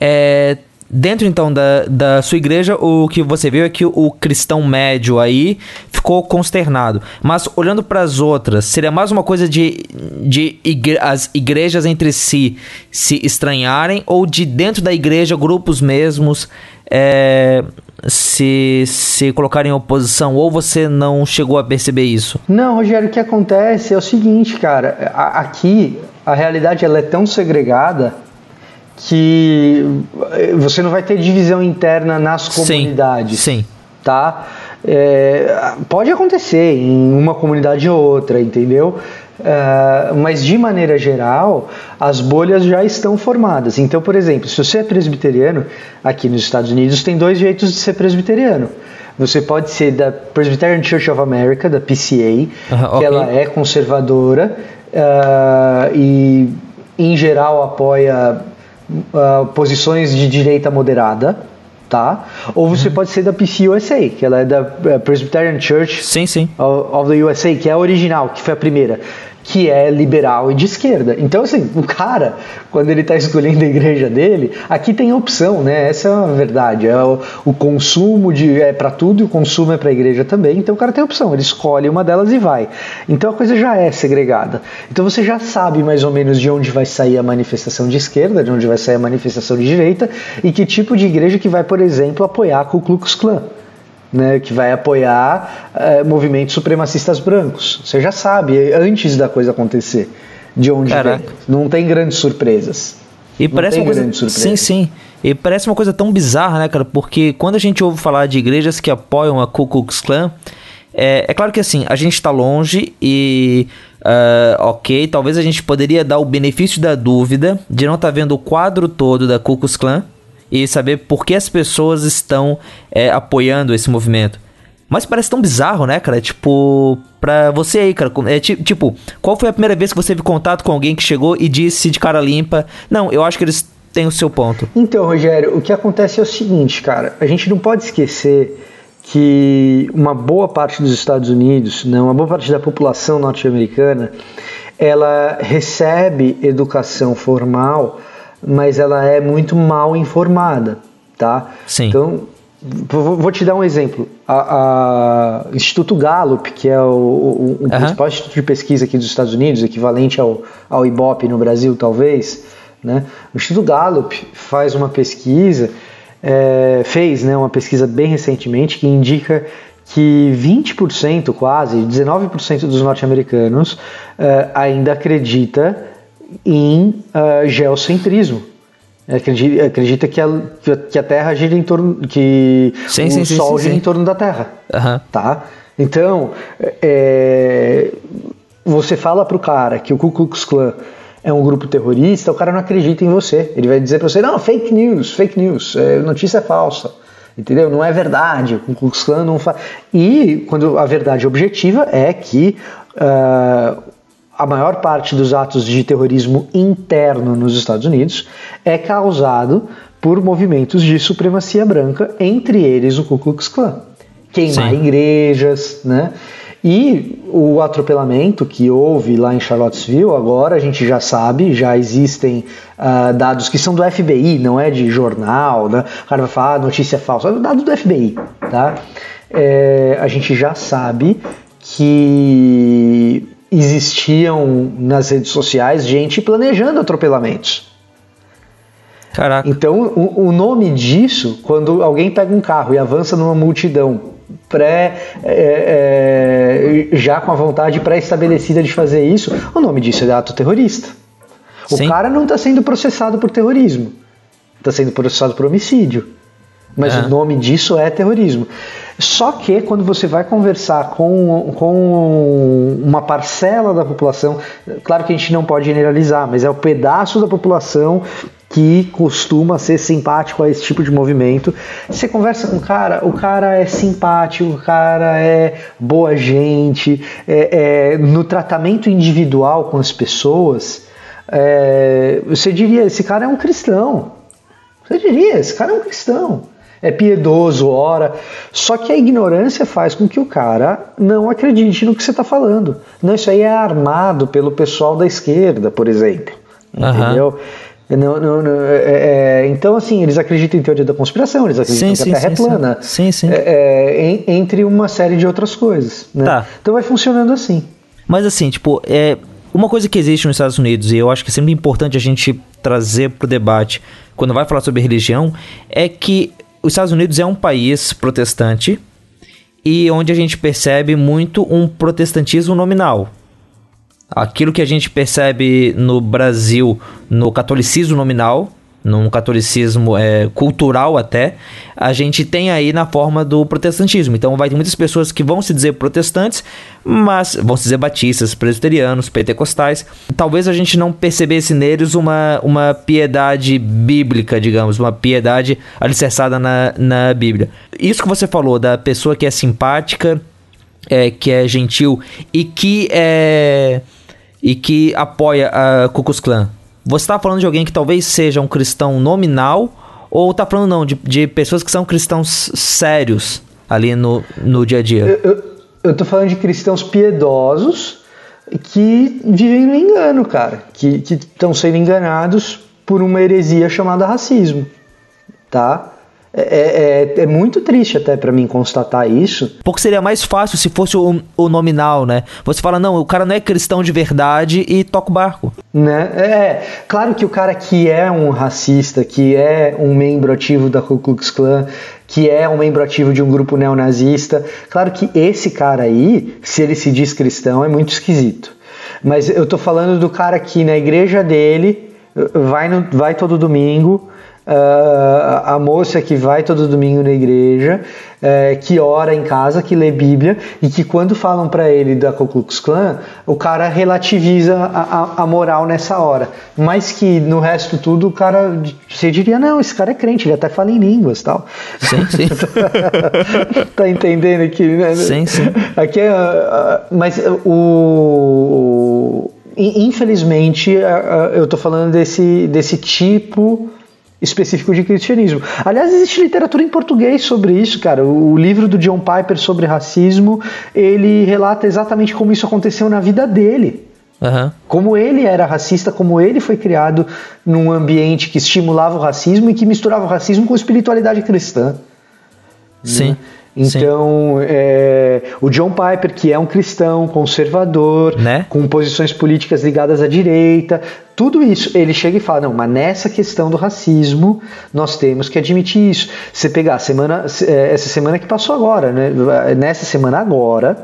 É, dentro então da, da sua igreja, o que você viu é que o cristão médio aí ficou consternado. Mas olhando para as outras, seria mais uma coisa de, de igre as igrejas entre si se estranharem ou de dentro da igreja, grupos mesmos é, se, se colocarem em oposição? Ou você não chegou a perceber isso? Não, Rogério, o que acontece é o seguinte, cara. Aqui a realidade ela é tão segregada que você não vai ter divisão interna nas comunidades. Sim. sim. Tá? É, pode acontecer em uma comunidade ou outra, entendeu? Uh, mas de maneira geral, as bolhas já estão formadas. Então, por exemplo, se você é presbiteriano, aqui nos Estados Unidos tem dois jeitos de ser presbiteriano. Você pode ser da Presbyterian Church of America, da PCA, uh -huh, que okay. ela é conservadora uh, e, em geral, apoia posições de direita moderada tá? Ou você uhum. pode ser da PCUSA, que ela é da Presbyterian Church sim, sim. of the USA, que é a original, que foi a primeira que é liberal e de esquerda. Então, assim, o cara, quando ele está escolhendo a igreja dele, aqui tem opção, né? Essa é a verdade. É o, o consumo de é para tudo e o consumo é para a igreja também. Então, o cara tem opção, ele escolhe uma delas e vai. Então, a coisa já é segregada. Então, você já sabe mais ou menos de onde vai sair a manifestação de esquerda, de onde vai sair a manifestação de direita e que tipo de igreja que vai, por exemplo, apoiar a Ku Klux Klan né, que vai apoiar é, movimentos supremacistas brancos. Você já sabe, antes da coisa acontecer, de onde Caraca. vem. Não tem grandes surpresas. E Não parece uma coisa. Sim, sim. E parece uma coisa tão bizarra, né, cara? Porque quando a gente ouve falar de igrejas que apoiam a Ku Klux Klan, é, é claro que assim, a gente está longe e. Uh, ok, talvez a gente poderia dar o benefício da dúvida de não estar tá vendo o quadro todo da Ku Klux Klan, e saber por que as pessoas estão é, apoiando esse movimento. Mas parece tão bizarro, né, cara? Tipo, pra você aí, cara. É, tipo, qual foi a primeira vez que você teve contato com alguém que chegou e disse de cara limpa: Não, eu acho que eles têm o seu ponto? Então, Rogério, o que acontece é o seguinte, cara. A gente não pode esquecer que uma boa parte dos Estados Unidos, né, uma boa parte da população norte-americana, ela recebe educação formal mas ela é muito mal informada, tá? Sim. Então, vou te dar um exemplo. A, a Instituto Gallup, que é o, o, o principal instituto de pesquisa aqui dos Estados Unidos, equivalente ao, ao IBOP no Brasil, talvez, né? O Instituto Gallup faz uma pesquisa, é, fez né, uma pesquisa bem recentemente que indica que 20%, quase, 19% dos norte-americanos é, ainda acredita em uh, geocentrismo. Acredita, acredita que, a, que a Terra gira em torno. que sim, o sim, Sol sim, gira em torno da Terra. Uhum. Tá? Então, é, você fala pro cara que o Ku Klux Klan é um grupo terrorista, o cara não acredita em você. Ele vai dizer para você: não, fake news, fake news, é, notícia falsa. Entendeu? Não é verdade. O Ku Klux Klan não faz. E quando a verdade objetiva é que uh, a maior parte dos atos de terrorismo interno nos Estados Unidos é causado por movimentos de supremacia branca, entre eles o Ku Klux Klan. Queimar Sim. igrejas, né? E o atropelamento que houve lá em Charlottesville, agora a gente já sabe, já existem uh, dados que são do FBI, não é de jornal, né? O cara vai falar ah, notícia falsa, é dados do FBI, tá? É, a gente já sabe que existiam nas redes sociais gente planejando atropelamentos. Caraca. Então, o, o nome disso, quando alguém pega um carro e avança numa multidão pré é, é, já com a vontade pré-estabelecida de fazer isso, o nome disso é ato terrorista. O Sim. cara não está sendo processado por terrorismo, está sendo processado por homicídio. Mas o nome disso é terrorismo. Só que quando você vai conversar com, com uma parcela da população, claro que a gente não pode generalizar, mas é o pedaço da população que costuma ser simpático a esse tipo de movimento. Você conversa com o cara, o cara é simpático, o cara é boa gente, é, é no tratamento individual com as pessoas, é, você diria: esse cara é um cristão. Você diria: esse cara é um cristão é piedoso, ora. Só que a ignorância faz com que o cara não acredite no que você está falando. Não, isso aí é armado pelo pessoal da esquerda, por exemplo. Uhum. Entendeu? Não, não, não, é, é, então, assim, eles acreditam em teoria da conspiração, eles acreditam Sim, que a Terra sim, é plana. sim. Sim. É, é, en- entre uma série de outras coisas. Né? Tá. Então vai funcionando assim. Mas assim, tipo, é uma coisa que existe nos Estados Unidos e eu acho que é sempre importante a gente trazer pro debate quando vai falar sobre religião é que os Estados Unidos é um país protestante e onde a gente percebe muito um protestantismo nominal. Aquilo que a gente percebe no Brasil no catolicismo nominal, num catolicismo é, cultural até, a gente tem aí na forma do protestantismo. Então vai ter muitas pessoas que vão se dizer protestantes, mas vão se dizer batistas, presbiterianos, pentecostais. Talvez a gente não percebesse neles uma, uma piedade bíblica, digamos, uma piedade alicerçada na, na Bíblia. Isso que você falou da pessoa que é simpática, é, que é gentil e que é e que apoia a Ku Klux Klan. Você tá falando de alguém que talvez seja um cristão nominal ou tá falando não de, de pessoas que são cristãos sérios ali no, no dia a dia? Eu, tô falando de cristãos piedosos que vivem no engano, cara. Que estão sendo enganados por uma heresia chamada racismo. Tá? É, é, é muito triste até para mim constatar isso. Porque seria mais fácil se fosse o, o, nominal, né? Você fala, não, o cara não é cristão de verdade e toca o barco. Né? É, claro que o cara que é um racista, que é um membro ativo da Ku Klux Klan, que é um membro ativo de um grupo neonazista, claro que esse cara aí, se ele se diz cristão, é muito esquisito. Mas eu tô falando do cara que na igreja dele vai, no, vai todo domingo, a moça que vai todo domingo na igreja, uh, que ora em casa, que lê Bíblia e que quando falam para ele da Ku Klux Klan, o cara relativiza a, a, moral nessa hora, mas que no resto tudo o cara você diria não, esse cara é crente, ele até fala em línguas, tal. Sim, sim. (laughs) tá entendendo aqui? Né? Sim, sim. Aqui é, mas o infelizmente eu tô falando desse desse tipo específico de cristianismo. Aliás, existe literatura em português sobre isso, cara. O livro do John Piper sobre racismo, ele relata exatamente como isso aconteceu na vida dele. Uhum. Como ele era racista, como ele foi criado num ambiente que estimulava o racismo e que misturava o racismo com espiritualidade cristã. Sim. Né? Então, é, o John Piper, que é um cristão conservador, né? com posições políticas ligadas à direita, tudo isso, ele chega e fala: não, mas nessa questão do racismo, nós temos que admitir isso. Você pegar a semana, essa semana que passou agora, né? nessa semana agora,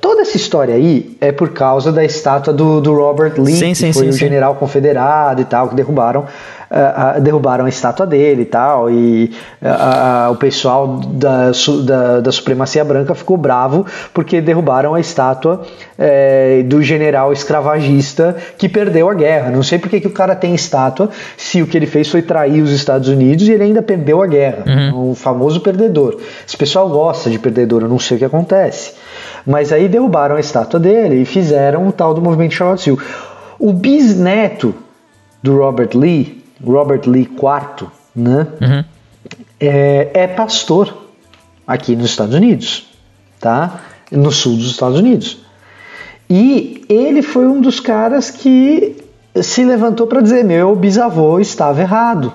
toda essa história aí é por causa da estátua do, do Robert Lee, sim, sim, que foi sim, sim. general confederado e tal, que derrubaram, uh, uh, derrubaram a estátua dele e tal, e uh, o pessoal da, da, da, supremacia branca ficou bravo porque derrubaram a estátua eh, do general escravagista que perdeu a guerra. Não sei porque que o cara tem estátua se o que ele fez foi trair os Estados Unidos e ele ainda perdeu a guerra. Uhum. O famoso perdedor. Esse pessoal gosta de perdedor, eu não sei o que acontece. Mas aí derrubaram a estátua dele e fizeram o tal do movimento Sil. O bisneto do Robert Lee, Robert Lee IV, né, uhum. é, é, pastor aqui nos Estados Unidos, tá? No sul dos Estados Unidos. E ele foi um dos caras que se levantou para dizer: meu bisavô estava errado.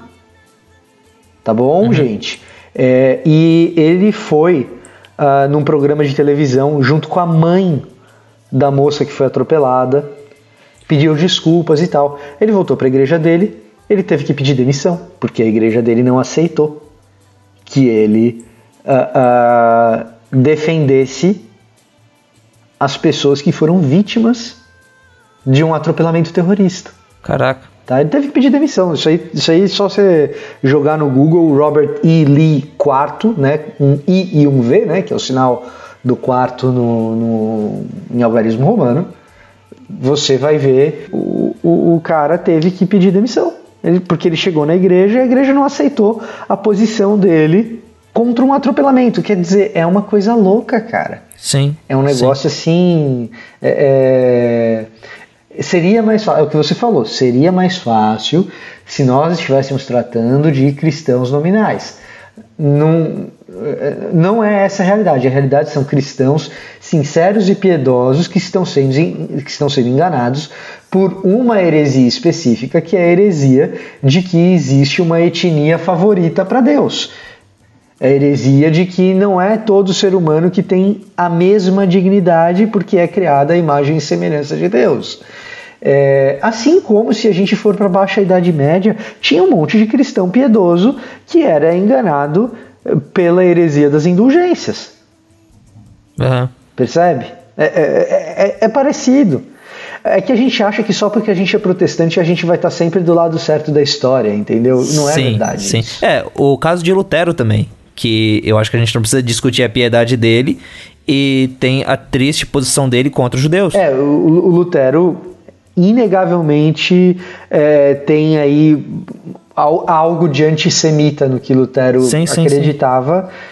Tá bom, uhum. gente? É, e ele foi uh, num programa de televisão junto com a mãe da moça que foi atropelada, pediu desculpas e tal. Ele voltou para a igreja dele, ele teve que pedir demissão, porque a igreja dele não aceitou que ele uh, uh, defendesse as pessoas que foram vítimas de um atropelamento terrorista. Caraca. Tá? Ele teve que pedir demissão. Isso aí, isso aí só você jogar no Google Robert E. Lee IV, né? um I e um V, né? que é o sinal do quarto no, no, em algarismo romano, você vai ver o, o, o cara teve que pedir demissão. Ele, porque ele chegou na igreja e a igreja não aceitou a posição dele contra um atropelamento. Quer dizer, é uma coisa louca, cara. Sim. É um negócio sim. assim. É, é, seria mais fácil, é o que você falou, seria mais fácil se nós estivéssemos tratando de cristãos nominais. Não, não é essa a realidade. A realidade são cristãos sinceros e piedosos que estão sendo, que estão sendo enganados por uma heresia específica, que é a heresia de que existe uma etnia favorita para Deus. A heresia de que não é todo ser humano que tem a mesma dignidade porque é criada a imagem e semelhança de Deus. É, assim como se a gente for para a Baixa Idade Média, tinha um monte de cristão piedoso que era enganado pela heresia das indulgências. Uhum. Percebe? É, é, é, é, parecido. É que a gente acha que só porque a gente é protestante a gente vai estar sempre do lado certo da história, entendeu? Não é sim, verdade. Sim. Isso. É, o caso de Lutero também, que eu acho que a gente não precisa discutir a piedade dele e tem a triste posição dele contra os judeus. É, o, o Lutero inegavelmente é, tem aí algo de antissemita no que Lutero sim, sim, acreditava. Sim.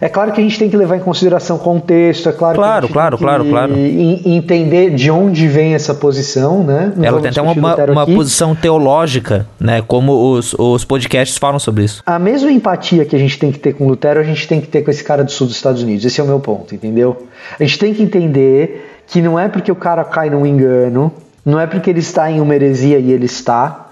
É claro que a gente tem que levar em consideração contexto, é claro, claro, que claro, claro, claro. entender de onde vem essa posição, né? Não Ela tem até uma, uma posição teológica, né? Como os, os podcasts falam sobre isso. A mesma empatia que a gente tem que ter com Lutero, a gente tem que ter com esse cara do sul dos Estados Unidos. Esse é o meu ponto, entendeu? A gente tem que entender que não é porque o cara cai num engano, não é porque ele está em uma heresia e ele está,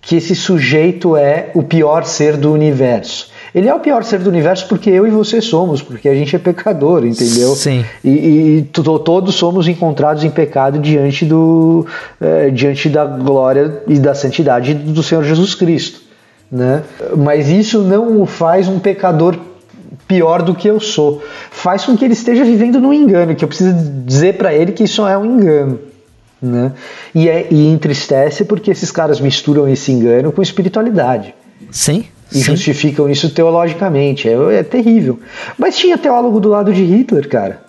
que esse sujeito é o pior ser do universo. Ele é o pior ser do universo porque eu e você somos, porque a gente é pecador, entendeu? Sim. E, e todos somos encontrados em pecado diante, do, é, diante da glória e da santidade do Senhor Jesus Cristo. Né? Mas isso não o faz um pecador pior do que eu sou. Faz com que ele esteja vivendo no engano, que eu preciso dizer para ele que isso é um engano. Né? E, é, e entristece porque esses caras misturam esse engano com espiritualidade. Sim. E Sim. justificam isso teologicamente. É, é, terrível. Mas tinha teólogo do lado de Hitler, cara.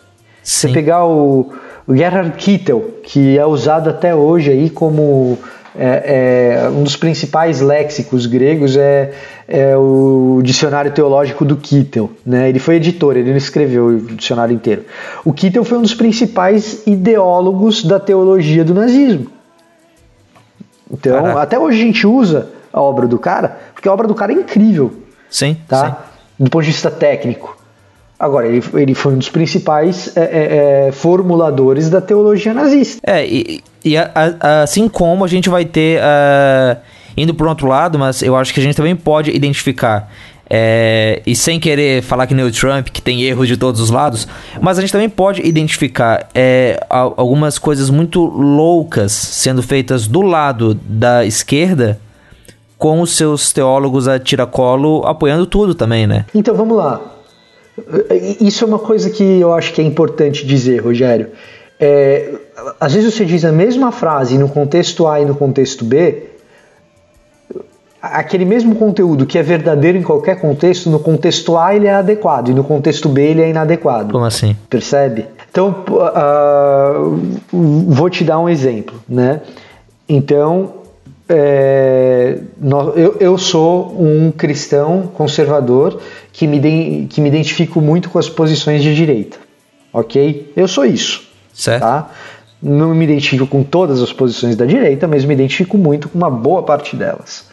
Sim. Você pegar o, o Gerhard Kittel, que é usado até hoje aí como é, é, um dos principais léxicos gregos é, é, o dicionário teológico do Kittel. Né? Ele foi editor, ele não escreveu o dicionário inteiro. O Kittel foi um dos principais ideólogos da teologia do nazismo. Então, Caraca. até hoje a gente usa a obra do cara, porque a obra do cara é incrível. Sim, tá? Sim. Do ponto de vista técnico. Agora, ele, ele foi um dos principais é, é, é formuladores da teologia nazista. É, e, e a, a, assim como a gente vai ter, uh, indo por outro lado, mas eu acho que a gente também pode identificar é, e sem querer falar que nem o Trump, que tem erros de todos os lados, mas a gente também pode identificar é, algumas coisas muito loucas sendo feitas do lado da esquerda com os seus teólogos a tiracolo apoiando tudo também, né? Então vamos lá. Isso é uma coisa que eu acho que é importante dizer, Rogério. É, às vezes você diz a mesma frase no contexto A e no contexto B, aquele mesmo conteúdo que é verdadeiro em qualquer contexto, no contexto A ele é adequado e no contexto B ele é inadequado. Como assim? Percebe? Então, uh, vou te dar um exemplo, né? Então, é, eu, eu, sou um cristão conservador que me, que me identifico muito com as posições de direita, ok? Eu sou isso, certo? Tá? Não me identifico com todas as posições da direita, mas me identifico muito com uma boa parte delas.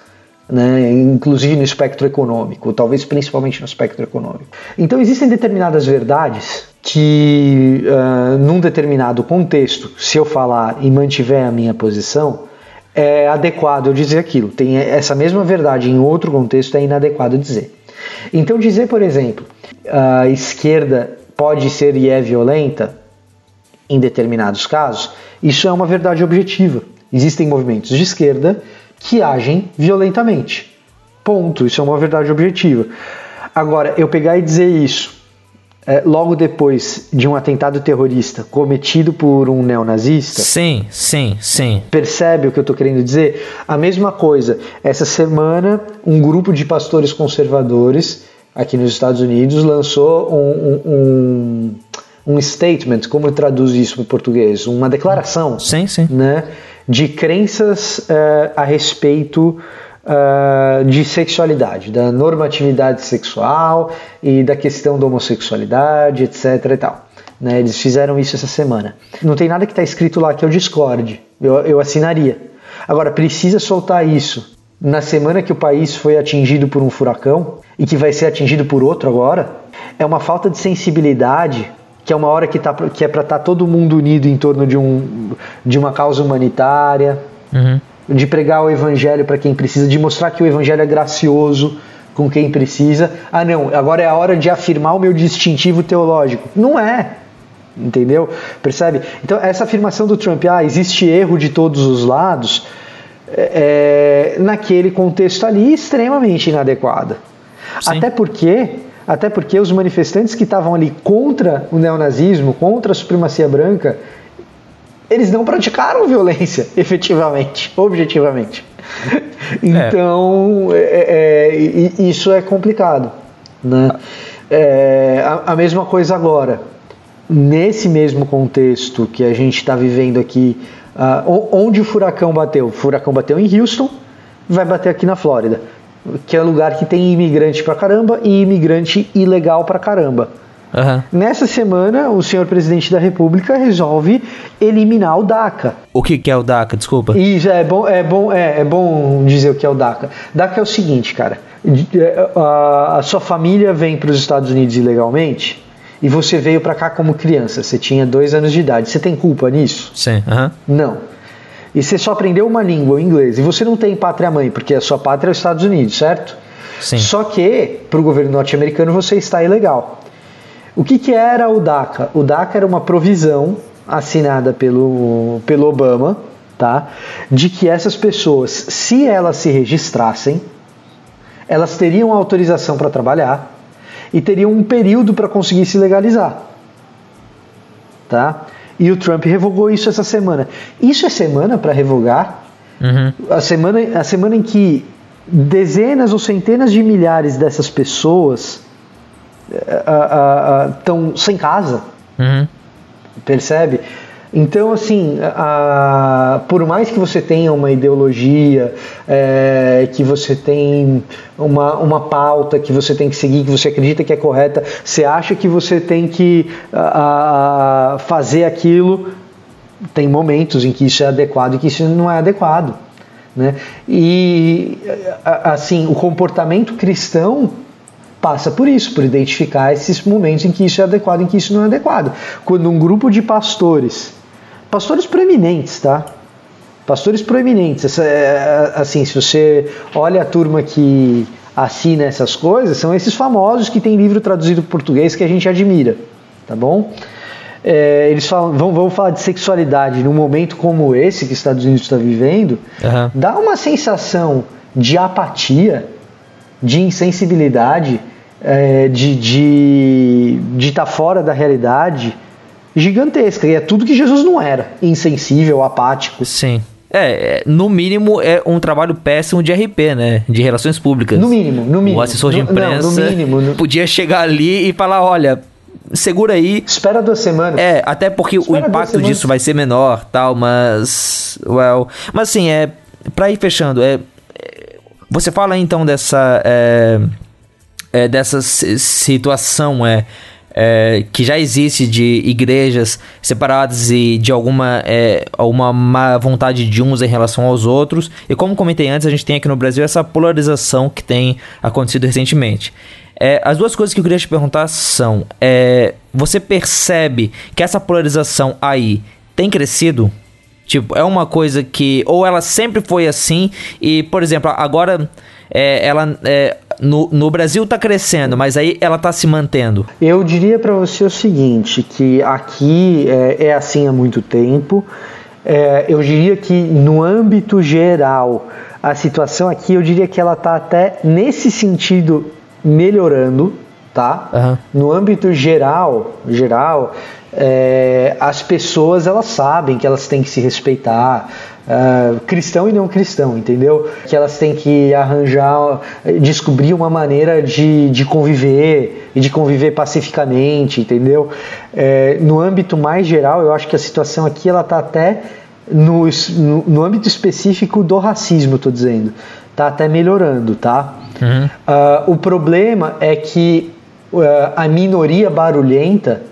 Né, inclusive no espectro econômico, talvez principalmente no espectro econômico. Então existem determinadas verdades que, uh, num determinado contexto, se eu falar e mantiver a minha posição, é adequado eu dizer aquilo. Tem essa mesma verdade em outro contexto é inadequado dizer. Então dizer, por exemplo, a esquerda pode ser e é violenta em determinados casos, isso é uma verdade objetiva. Existem movimentos de esquerda que agem violentamente. Ponto. Isso é uma verdade objetiva. Agora, eu pegar e dizer isso é, logo depois de um atentado terrorista cometido por um neonazista. Sim, sim, sim. Percebe o que eu estou querendo dizer? A mesma coisa. Essa semana, um grupo de pastores conservadores aqui nos Estados Unidos lançou um, um, um statement, como traduz isso em português? Uma declaração. Sim, sim. Né, de crenças uh, a respeito uh, de sexualidade, da normatividade sexual e da questão da homossexualidade, etc. e tal. Né? Eles fizeram isso essa semana. Não tem nada que está escrito lá que eu discorde, eu, eu assinaria. Agora, precisa soltar isso na semana que o país foi atingido por um furacão e que vai ser atingido por outro agora? É uma falta de sensibilidade que é uma hora que, tá, que é para estar tá todo mundo unido em torno de, um, de uma causa humanitária, uhum. De pregar o evangelho para quem precisa, de mostrar que o evangelho é gracioso com quem precisa. Ah, não, agora é a hora de afirmar o meu distintivo teológico. Não é. Entendeu? Percebe? Então, essa afirmação do Trump, ah, existe erro de todos os lados, é, naquele contexto ali, extremamente inadequada. Sim. Até porque até porque os manifestantes que estavam ali contra o neonazismo, contra a supremacia branca, eles não praticaram violência, (laughs) efetivamente, objetivamente. Então, é. É, é, isso é complicado. Né? É, a, a, mesma coisa agora. Nesse mesmo contexto que a gente está vivendo aqui, uh, onde o furacão bateu? O furacão bateu em Houston, vai bater aqui na Flórida que é lugar que tem imigrante pra caramba e imigrante ilegal pra caramba. Uhum. Nessa semana, o senhor presidente da República resolve eliminar o DACA. O que, que é o DACA? Desculpa. Isso, é bom, é, bom, é, é bom dizer o que é o DACA. DACA é o seguinte, cara. É, a, a sua família vem para os Estados Unidos ilegalmente e você veio para cá como criança. Você tinha dois anos de idade. Você tem culpa nisso? Sim. Uhum. Não e você só aprendeu uma língua, o inglês, e você não tem pátria mãe, porque a sua pátria é os Estados Unidos, certo? Sim. Só que, para o governo norte-americano, você está ilegal. O que, que era o DACA? O DACA era uma provisão assinada pelo, pelo Obama, tá? De que essas pessoas, se elas se registrassem, elas teriam autorização para trabalhar e teriam um período para conseguir se legalizar, tá? E o Trump revogou isso essa semana. Isso é semana para revogar? Uhum. A, semana, a semana em que dezenas ou centenas de milhares dessas pessoas estão sem casa. Uhum. Percebe? Então, assim, a, por mais que você tenha uma ideologia, é, que você tem uma, uma pauta que você tem que seguir, que você acredita que é correta, você acha que você tem que a, a fazer aquilo, tem momentos em que isso é adequado e que isso não é adequado. Né? E, assim, o comportamento cristão passa por isso, por identificar esses momentos em que isso é adequado e em que isso não é adequado. Quando um grupo de pastores pastores proeminentes, tá? Pastores proeminentes. É, assim, se você olha a turma que assina essas coisas, são esses famosos que tem livro traduzido para português que a gente admira, tá bom? É, eles falam, vão, vão falar de sexualidade num momento como esse que os Estados Unidos está vivendo, uhum. dá uma sensação de apatia, de insensibilidade, é, de estar de, de tá fora da realidade gigantesca. E é tudo que Jesus não era: insensível, apático. Sim. É, é no mínimo é um trabalho péssimo de RP, né? De relações públicas. No mínimo, no mínimo. O assessor de imprensa não, no mínimo, no... podia chegar ali e falar: olha, segura aí. Espera duas semanas. É, até porque Espera o impacto disso vai ser menor, tal, mas. Well. Mas assim, é. Pra ir fechando, é. Você fala então dessa. É, é, dessa situação, é é, que já existe de igrejas separadas e de alguma é, uma má vontade de uns em relação aos outros. E como comentei antes, a gente tem aqui no Brasil essa polarização que tem acontecido recentemente. É, as duas coisas que eu queria te perguntar são: é, você percebe que essa polarização aí tem crescido? Tipo, é uma coisa que. Ou ela sempre foi assim, e, por exemplo, agora é, ela é, no, no Brasil está crescendo, mas aí ela está se mantendo? Eu diria para você o seguinte, que aqui é, é assim há muito tempo. É, eu diria que no âmbito geral, a situação aqui, eu diria que ela está até nesse sentido melhorando, tá? Uhum. No âmbito geral, geral, é, as pessoas elas sabem que elas têm que se respeitar, uh, cristão e não cristão, entendeu? Que elas têm que arranjar, descobrir uma maneira de, de conviver e de conviver pacificamente, entendeu? É, no âmbito mais geral, eu acho que a situação aqui ela está até no, no, no, âmbito específico do racismo, estou dizendo, está até melhorando, tá? Uhum. Uh, o problema é que uh, a minoria barulhenta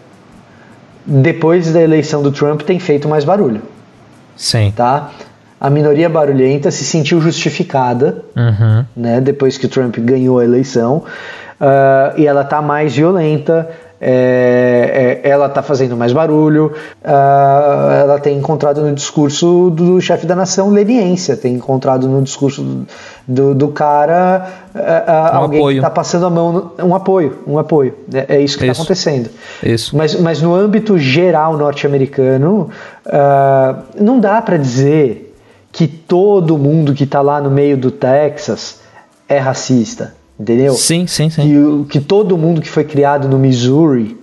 depois da eleição do Trump tem feito mais barulho. Sim. Tá? A minoria barulhenta se sentiu justificada, uhum. né, depois que o Trump ganhou a eleição, uh, e ela está mais violenta, é, é, ela está fazendo mais barulho, uh, ela tem encontrado no discurso do chefe da nação leniência, tem encontrado no discurso do, do, cara uh, um alguém apoio. que está passando a mão, no, um apoio, um apoio. É, é isso que está acontecendo. Isso. Mas, mas no âmbito geral norte-americano, não dá para dizer que todo mundo que está lá no meio do Texas é racista entendeu? Sim, sim, sim. Que, que todo mundo que foi criado no Missouri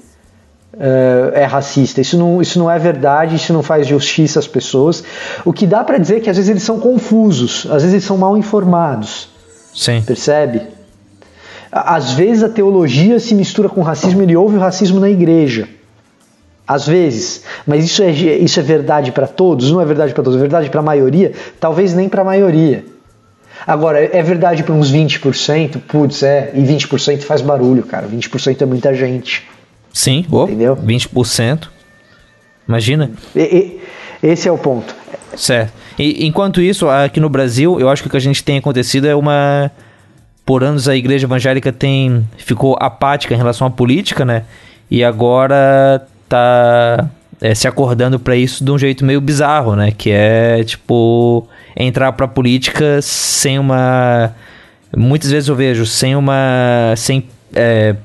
uh, é racista. Isso não, isso não é verdade, isso não faz justiça às pessoas. O que dá para dizer é que às vezes eles são confusos, às vezes eles são mal informados. Sim. Percebe? Às vezes a teologia se mistura com o racismo, ele ouve o racismo na igreja. Às vezes, mas isso é, isso é verdade para todos? Não é verdade para todos, é verdade para a maioria? Talvez nem para a maioria. Agora, é verdade para uns 20%, putz, é, e 20% faz barulho, cara. 20% é muita gente. Sim, oh, entendeu? 20%. Imagina. E, e, esse é o ponto. Certo. E, enquanto isso, aqui no Brasil, eu acho que o que a gente tem acontecido é uma. Por anos a igreja evangélica tem ficou apática em relação à política, né? E agora tá é, se acordando para isso de um jeito meio bizarro, né? Que é tipo entrar pra política sem uma. Muitas vezes eu vejo, sem uma. sem é,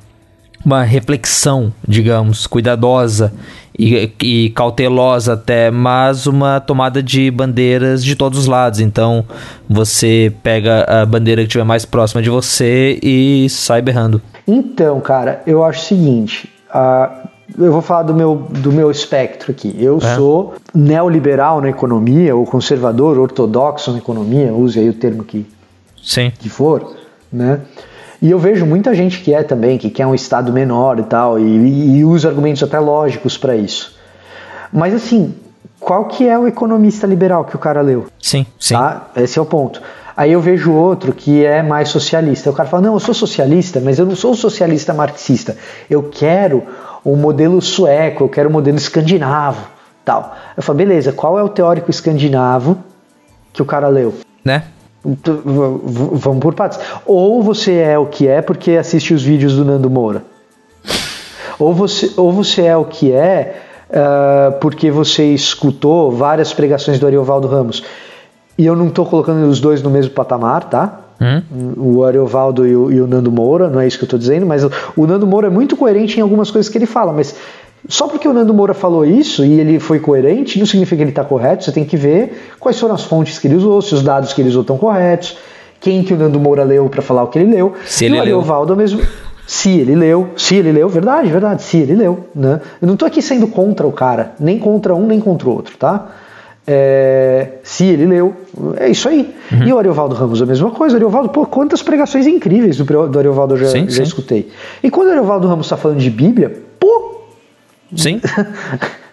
uma reflexão, digamos, cuidadosa e, e, cautelosa até, mas uma tomada de bandeiras de todos os lados. Então você pega a bandeira que estiver mais próxima de você e sai berrando. Então, cara, eu acho o seguinte: uh, eu vou falar do meu, do meu espectro aqui. Eu é. sou neoliberal na economia, ou conservador, ortodoxo na economia, use aí o termo que, Sim. que for, né? E eu vejo muita gente que é também, que quer um Estado menor e tal, e, e usa argumentos até lógicos para isso. Mas assim, qual que é o economista liberal que o cara leu? Sim, sim. Tá? Esse é o ponto. Aí eu vejo outro que é mais socialista. O cara fala: não, eu sou socialista, mas eu não sou socialista marxista. Eu quero o modelo sueco, eu quero o modelo escandinavo, tal. Eu falo, beleza, qual é o teórico escandinavo que o cara leu? Né? Vamos por partes. Ou você é o que é porque assiste os vídeos do Nando Moura. Ou você, ou você é o que é uh, porque você escutou várias pregações do Ariovaldo Ramos. E eu não estou colocando os dois no mesmo patamar, tá? Hum? O Ariovaldo e o, e o, Nando Moura, não é isso que eu estou dizendo, mas o, o Nando Moura é muito coerente em algumas coisas que ele fala, mas só porque o Nando Moura falou isso e ele foi coerente, não significa que ele está correto, você tem que ver quais foram as fontes que ele usou, se os dados que ele usou estão corretos, quem que o Nando Moura leu para falar o que ele leu. Se ele e o Ariovaldo leu. mesmo. Se ele leu, se ele leu, verdade, verdade, se ele leu. Né? Eu não estou aqui sendo contra o cara, nem contra um, nem contra o outro, tá? É, se ele leu, é isso aí. Uhum. E o Ariovaldo Ramos, a mesma coisa. O Ariovaldo, pô, quantas pregações incríveis do, do Ariovaldo eu já, sim, já sim. escutei. E quando o Ariovaldo Ramos está falando de Bíblia, pô! Sim. (laughs)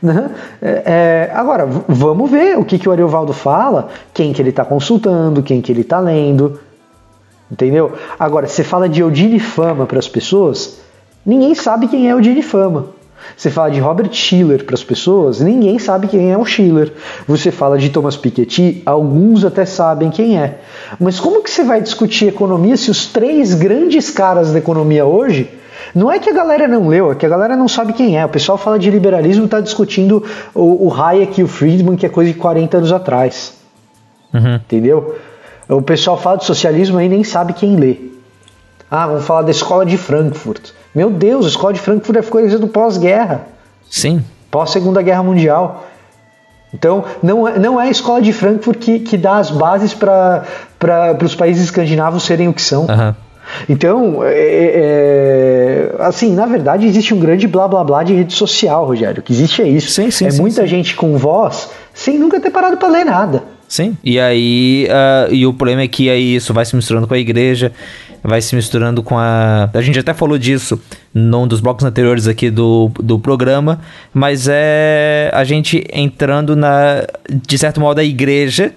Né? é, agora, vamos ver o que, que o Ariovaldo fala, quem que ele está consultando, quem que ele está lendo. Entendeu? Agora, você fala de Odile Fama para as pessoas, ninguém sabe quem é Odile Fama. Você fala de Robert Schiller para as pessoas, ninguém sabe quem é o Schiller. Você fala de Thomas Piketty, alguns até sabem quem é. Mas como que você vai discutir economia se os três grandes caras da economia hoje não é que a galera não leu, é que a galera não sabe quem é. O pessoal fala de liberalismo e está discutindo o, o Hayek e o Friedman, que é coisa de 40 anos atrás. Uhum. Entendeu? O pessoal fala de socialismo e nem sabe quem lê. Ah, vamos falar da escola de Frankfurt. Meu Deus, a escola de Frankfurt é coisa do pós-guerra. Sim. Pós-segunda guerra mundial. Então, não é, não é a escola de Frankfurt que, que dá as bases para os países escandinavos serem o que são. Uhum. Então, é, é, assim, na verdade, existe um grande blá blá blá de rede social, Rogério. O que existe é isso. Sim, sim, é sim, muita sim. gente com voz sem nunca ter parado para ler nada. Sim. E aí, uh, e o problema é que aí isso vai se misturando com a igreja, vai se misturando com a. A gente até falou disso num dos blocos anteriores aqui do, do programa, mas é a gente entrando na. De certo modo, a igreja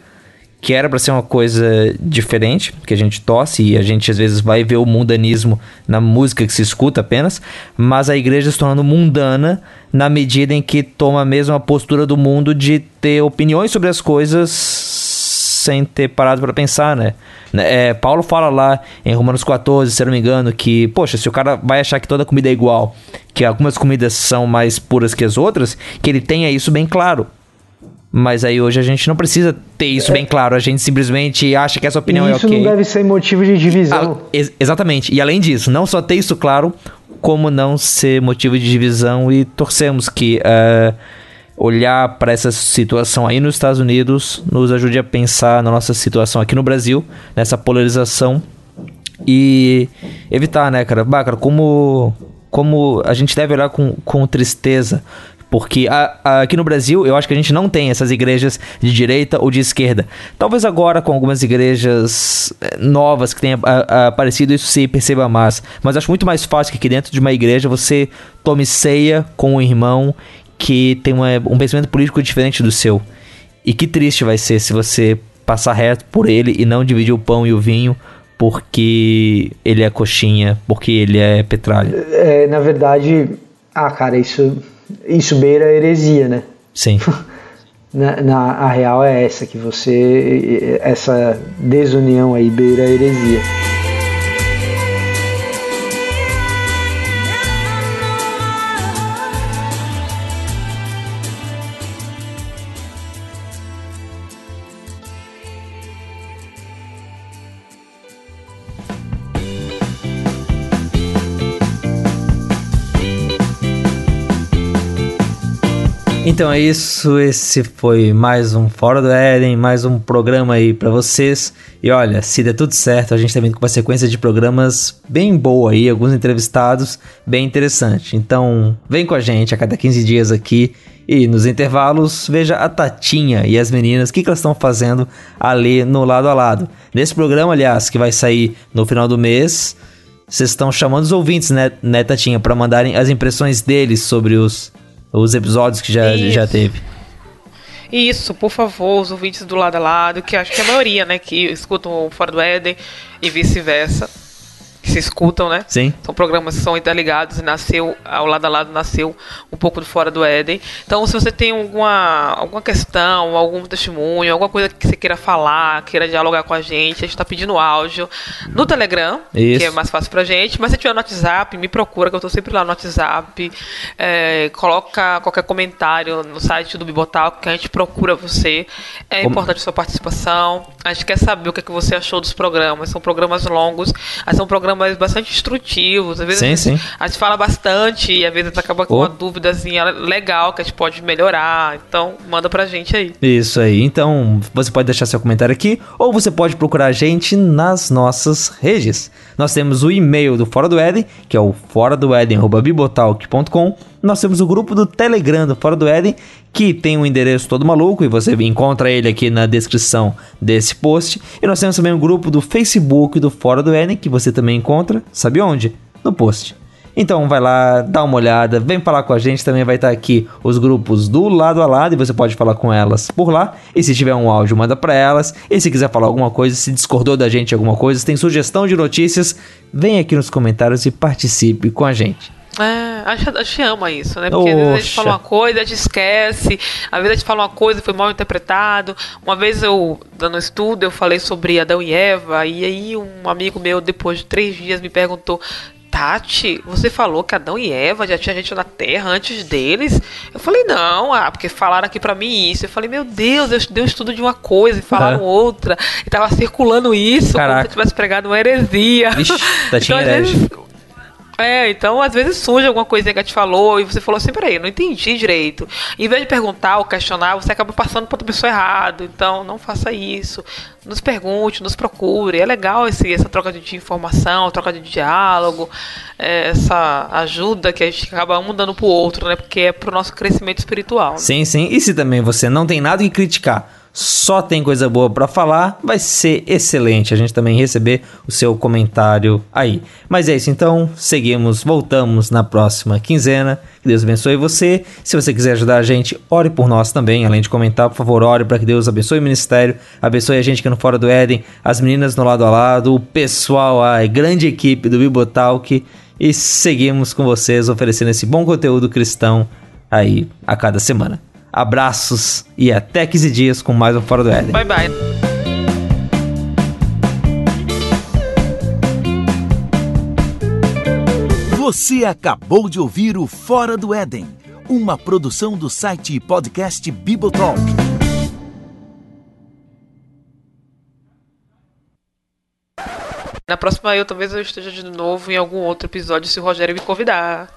que era para ser uma coisa diferente, que a gente torce e a gente às vezes vai ver o mundanismo na música que se escuta apenas, mas a igreja se tornando mundana na medida em que toma a mesma postura do mundo de ter opiniões sobre as coisas sem ter parado para pensar, né? É, Paulo fala lá em Romanos 14, se eu não me engano, que, poxa, se o cara vai achar que toda comida é igual, que algumas comidas são mais puras que as outras, que ele tenha isso bem claro. Mas aí hoje a gente não precisa ter isso é. bem claro, a gente simplesmente acha que essa opinião e é ok. Isso não deve ser motivo de divisão. Ah, ex exatamente. E além disso, não só ter isso claro, como não ser motivo de divisão e torcemos que uh, olhar para essa situação aí nos Estados Unidos nos ajude a pensar na nossa situação aqui no Brasil, nessa polarização e evitar, né, cara? Bah, cara, como, como a gente deve olhar com, com tristeza porque a, a, aqui no Brasil, eu acho que a gente não tem essas igrejas de direita ou de esquerda. Talvez agora, com algumas igrejas eh, novas que tenham aparecido, isso se perceba mais. Mas acho muito mais fácil que aqui dentro de uma igreja você tome ceia com um irmão que tem uma, um pensamento político diferente do seu. E que triste vai ser se você passar reto por ele e não dividir o pão e o vinho porque ele é coxinha, porque ele é petralha. É, na verdade, ah, cara, isso isso beira heresia, né? Sim. (laughs) na, na, a real é essa, que você. Essa desunião aí beira heresia. Então é isso, esse foi mais um Fora do Éden, mais um programa aí para vocês. E olha, se der tudo certo, a gente tá vindo com uma sequência de programas bem boa aí, alguns entrevistados, bem interessante. Então, vem com a gente a cada 15 dias aqui e nos intervalos, veja a Tatinha e as meninas, o que, que elas estão fazendo ali no lado a lado. Nesse programa, aliás, que vai sair no final do mês, vocês estão chamando os ouvintes, né, né Tatinha, para mandarem as impressões deles sobre os os episódios que já, já teve. Isso, por favor, os ouvintes do lado a lado, que acho que é a maioria, né, que escutam o Fora do Éden e vice-versa se escutam, né? Sim. São programas que são interligados e nasceu, ao lado a lado, nasceu um pouco do Fora do Éden. Então, se você tem alguma, alguma questão, algum testemunho, alguma coisa que você queira falar, queira dialogar com a gente, a gente está pedindo áudio no Telegram, Isso. que é mais fácil pra gente. Mas se tiver no WhatsApp, me procura, que eu estou sempre lá no WhatsApp. É, coloca qualquer comentário no site do Bibotal, que a gente procura você. É Como... importante a sua participação. A gente quer saber o que, é que você achou dos programas. São programas longos, mas são programas mas bastante instrutivos. Às vezes sim, a, gente, sim. a gente fala bastante e às vezes acaba com oh. uma dúvidazinha legal que a gente pode melhorar. Então, manda pra gente aí. Isso aí. Então, você pode deixar seu comentário aqui ou você pode procurar a gente nas nossas redes. Nós temos o e-mail do Fora do Éden, que é o fora do Éden@bibotalk.com. Nós temos o grupo do Telegram do Fora do Éden, que tem um endereço todo maluco e você encontra ele aqui na descrição desse post. E nós temos também o grupo do Facebook do Fora do Éden, que você também encontra, sabe onde? No post. Então vai lá, dá uma olhada, vem falar com a gente, também vai estar aqui os grupos do lado a lado e você pode falar com elas por lá. E se tiver um áudio, manda para elas. E se quiser falar alguma coisa, se discordou da gente alguma coisa, se tem sugestão de notícias, vem aqui nos comentários e participe com a gente. É, a gente, a gente ama isso, né? Porque Oxa. às vezes a gente fala uma coisa, a gente esquece, às vezes a gente fala uma coisa e foi mal interpretado. Uma vez eu, dando estudo, eu falei sobre Adão e Eva, e aí um amigo meu, depois de três dias, me perguntou: Tati, você falou que Adão e Eva já tinha gente na Terra antes deles? Eu falei, não, ah, porque falaram aqui para mim isso. Eu falei, meu Deus, eu dei um estudo de uma coisa e falaram uhum. outra. E tava circulando isso, Caraca. como se eu tivesse pregado uma heresia. Vixe, (laughs) então, às vezes, é, então às vezes surge alguma coisa que a gente falou e você falou assim, peraí, não entendi direito. Em vez de perguntar ou questionar, você acaba passando para outra pessoa errado. Então não faça isso. Nos pergunte, nos procure. É legal esse, essa troca de informação, troca de diálogo, é, essa ajuda que a gente acaba um dando pro outro, né? Porque é pro nosso crescimento espiritual. Né? Sim, sim. E se também você não tem nada que criticar só tem coisa boa para falar, vai ser excelente a gente também receber o seu comentário aí. Mas é isso, então, seguimos, voltamos na próxima quinzena. Que Deus abençoe você. Se você quiser ajudar a gente, ore por nós também, além de comentar, por favor, ore para que Deus abençoe o ministério, abençoe a gente que no Fora do Éden, as meninas no lado a lado, o pessoal, a grande equipe do Bibotalk e seguimos com vocês oferecendo esse bom conteúdo cristão aí a cada semana. Abraços e até 15 dias com mais um Fora do Éden. Bye, bye. Você acabou de ouvir o Fora do Éden, uma produção do site e podcast Bibotalk. Na próxima eu talvez eu esteja de novo em algum outro episódio se o Rogério me convidar.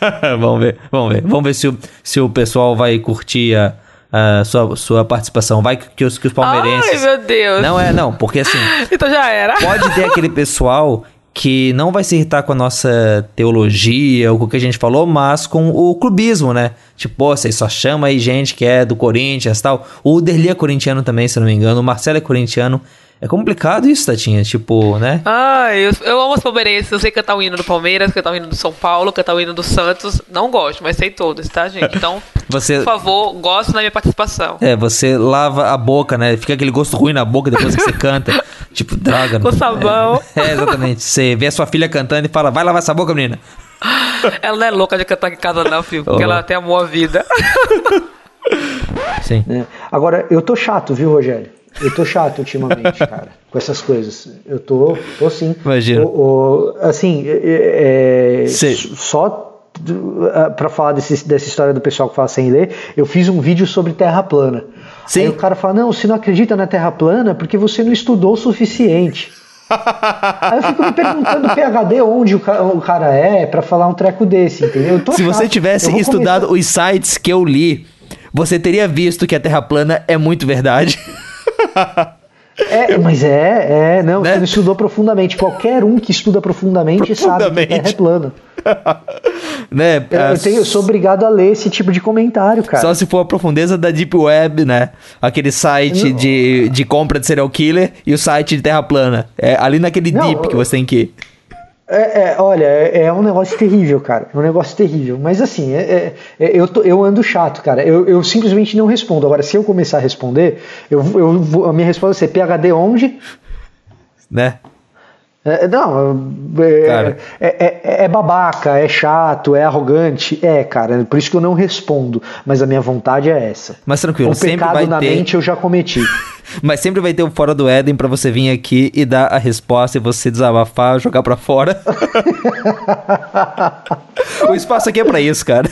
(laughs) vamos ver, vamos ver. Vamos ver se o, se o pessoal vai curtir a, a sua, sua participação. Vai que os, que os palmeirenses. Ai, meu Deus. Não é, não, porque assim. (laughs) então já era. Pode ter aquele (laughs) pessoal que não vai se irritar com a nossa teologia ou com o que a gente falou, mas com o clubismo, né? Tipo, pô, vocês só chamam aí gente que é do Corinthians e tal. O Derli é corintiano também, se não me engano. O Marcelo é corintiano. É complicado isso, Tatinha, tipo, né? Ai, eu, eu amo os palmeirenses. Eu sei cantar o hino do Palmeiras, cantar o hino do São Paulo, cantar o hino do Santos. Não gosto, mas sei todos, tá, gente? Então, (laughs) você... por favor, gosto da minha participação. É, você lava a boca, né? Fica aquele gosto ruim na boca depois que você canta. (laughs) Tipo, droga. Com sabão. É, (laughs) é, exatamente. Você vê a sua filha cantando e fala, vai lavar essa boca, menina. Ela não é louca de cantar em casa, não, filho, porque oh. ela tem amor à vida. Sim. É. Agora, eu tô chato, viu, Rogério? Eu tô chato ultimamente, (laughs) cara, com essas coisas. Eu tô, tô sim. Imagina. O, o, assim, é, é, só para falar desse, dessa história do pessoal que fala sem ler, eu fiz um vídeo sobre terra plana. Sim. Aí o cara fala: Não, você não acredita na terra plana porque você não estudou o suficiente. Aí eu fico me perguntando o PHD onde o cara, o cara é para falar um treco desse, entendeu? Se chato. você tivesse estudado começar... os sites que eu li, você teria visto que a terra plana é muito verdade. É, mas é, é, não, né? você estudou profundamente. Qualquer um que estuda profundamente, profundamente. sabe que é plana. (laughs) né? Eu, eu, tenho, eu, sou obrigado a ler esse tipo de comentário, cara. Só se for a profundeza da Deep Web, né? Aquele site de, de compra de serial killer e o site de Terra plana. É ali naquele não, Deep que você tem que ir. É, é, olha, é, é, um negócio terrível, cara. É um negócio terrível. Mas assim, é, é, é eu, tô, eu ando chato, cara. Eu, eu, simplesmente não respondo. Agora, se eu começar a responder, eu, eu, a minha resposta vai ser PHD onde? Né? É, não, é, é, é, é, babaca, é chato, é arrogante. É, cara, por isso que eu não respondo. Mas a minha vontade é essa. Mas tranquilo, o sempre pecado vai na ter... mente eu já cometi. (laughs) Mas sempre vai ter o Fora do Éden para você vir aqui e dar a resposta e você desabafar, jogar para fora. (laughs) o espaço aqui é para isso, cara.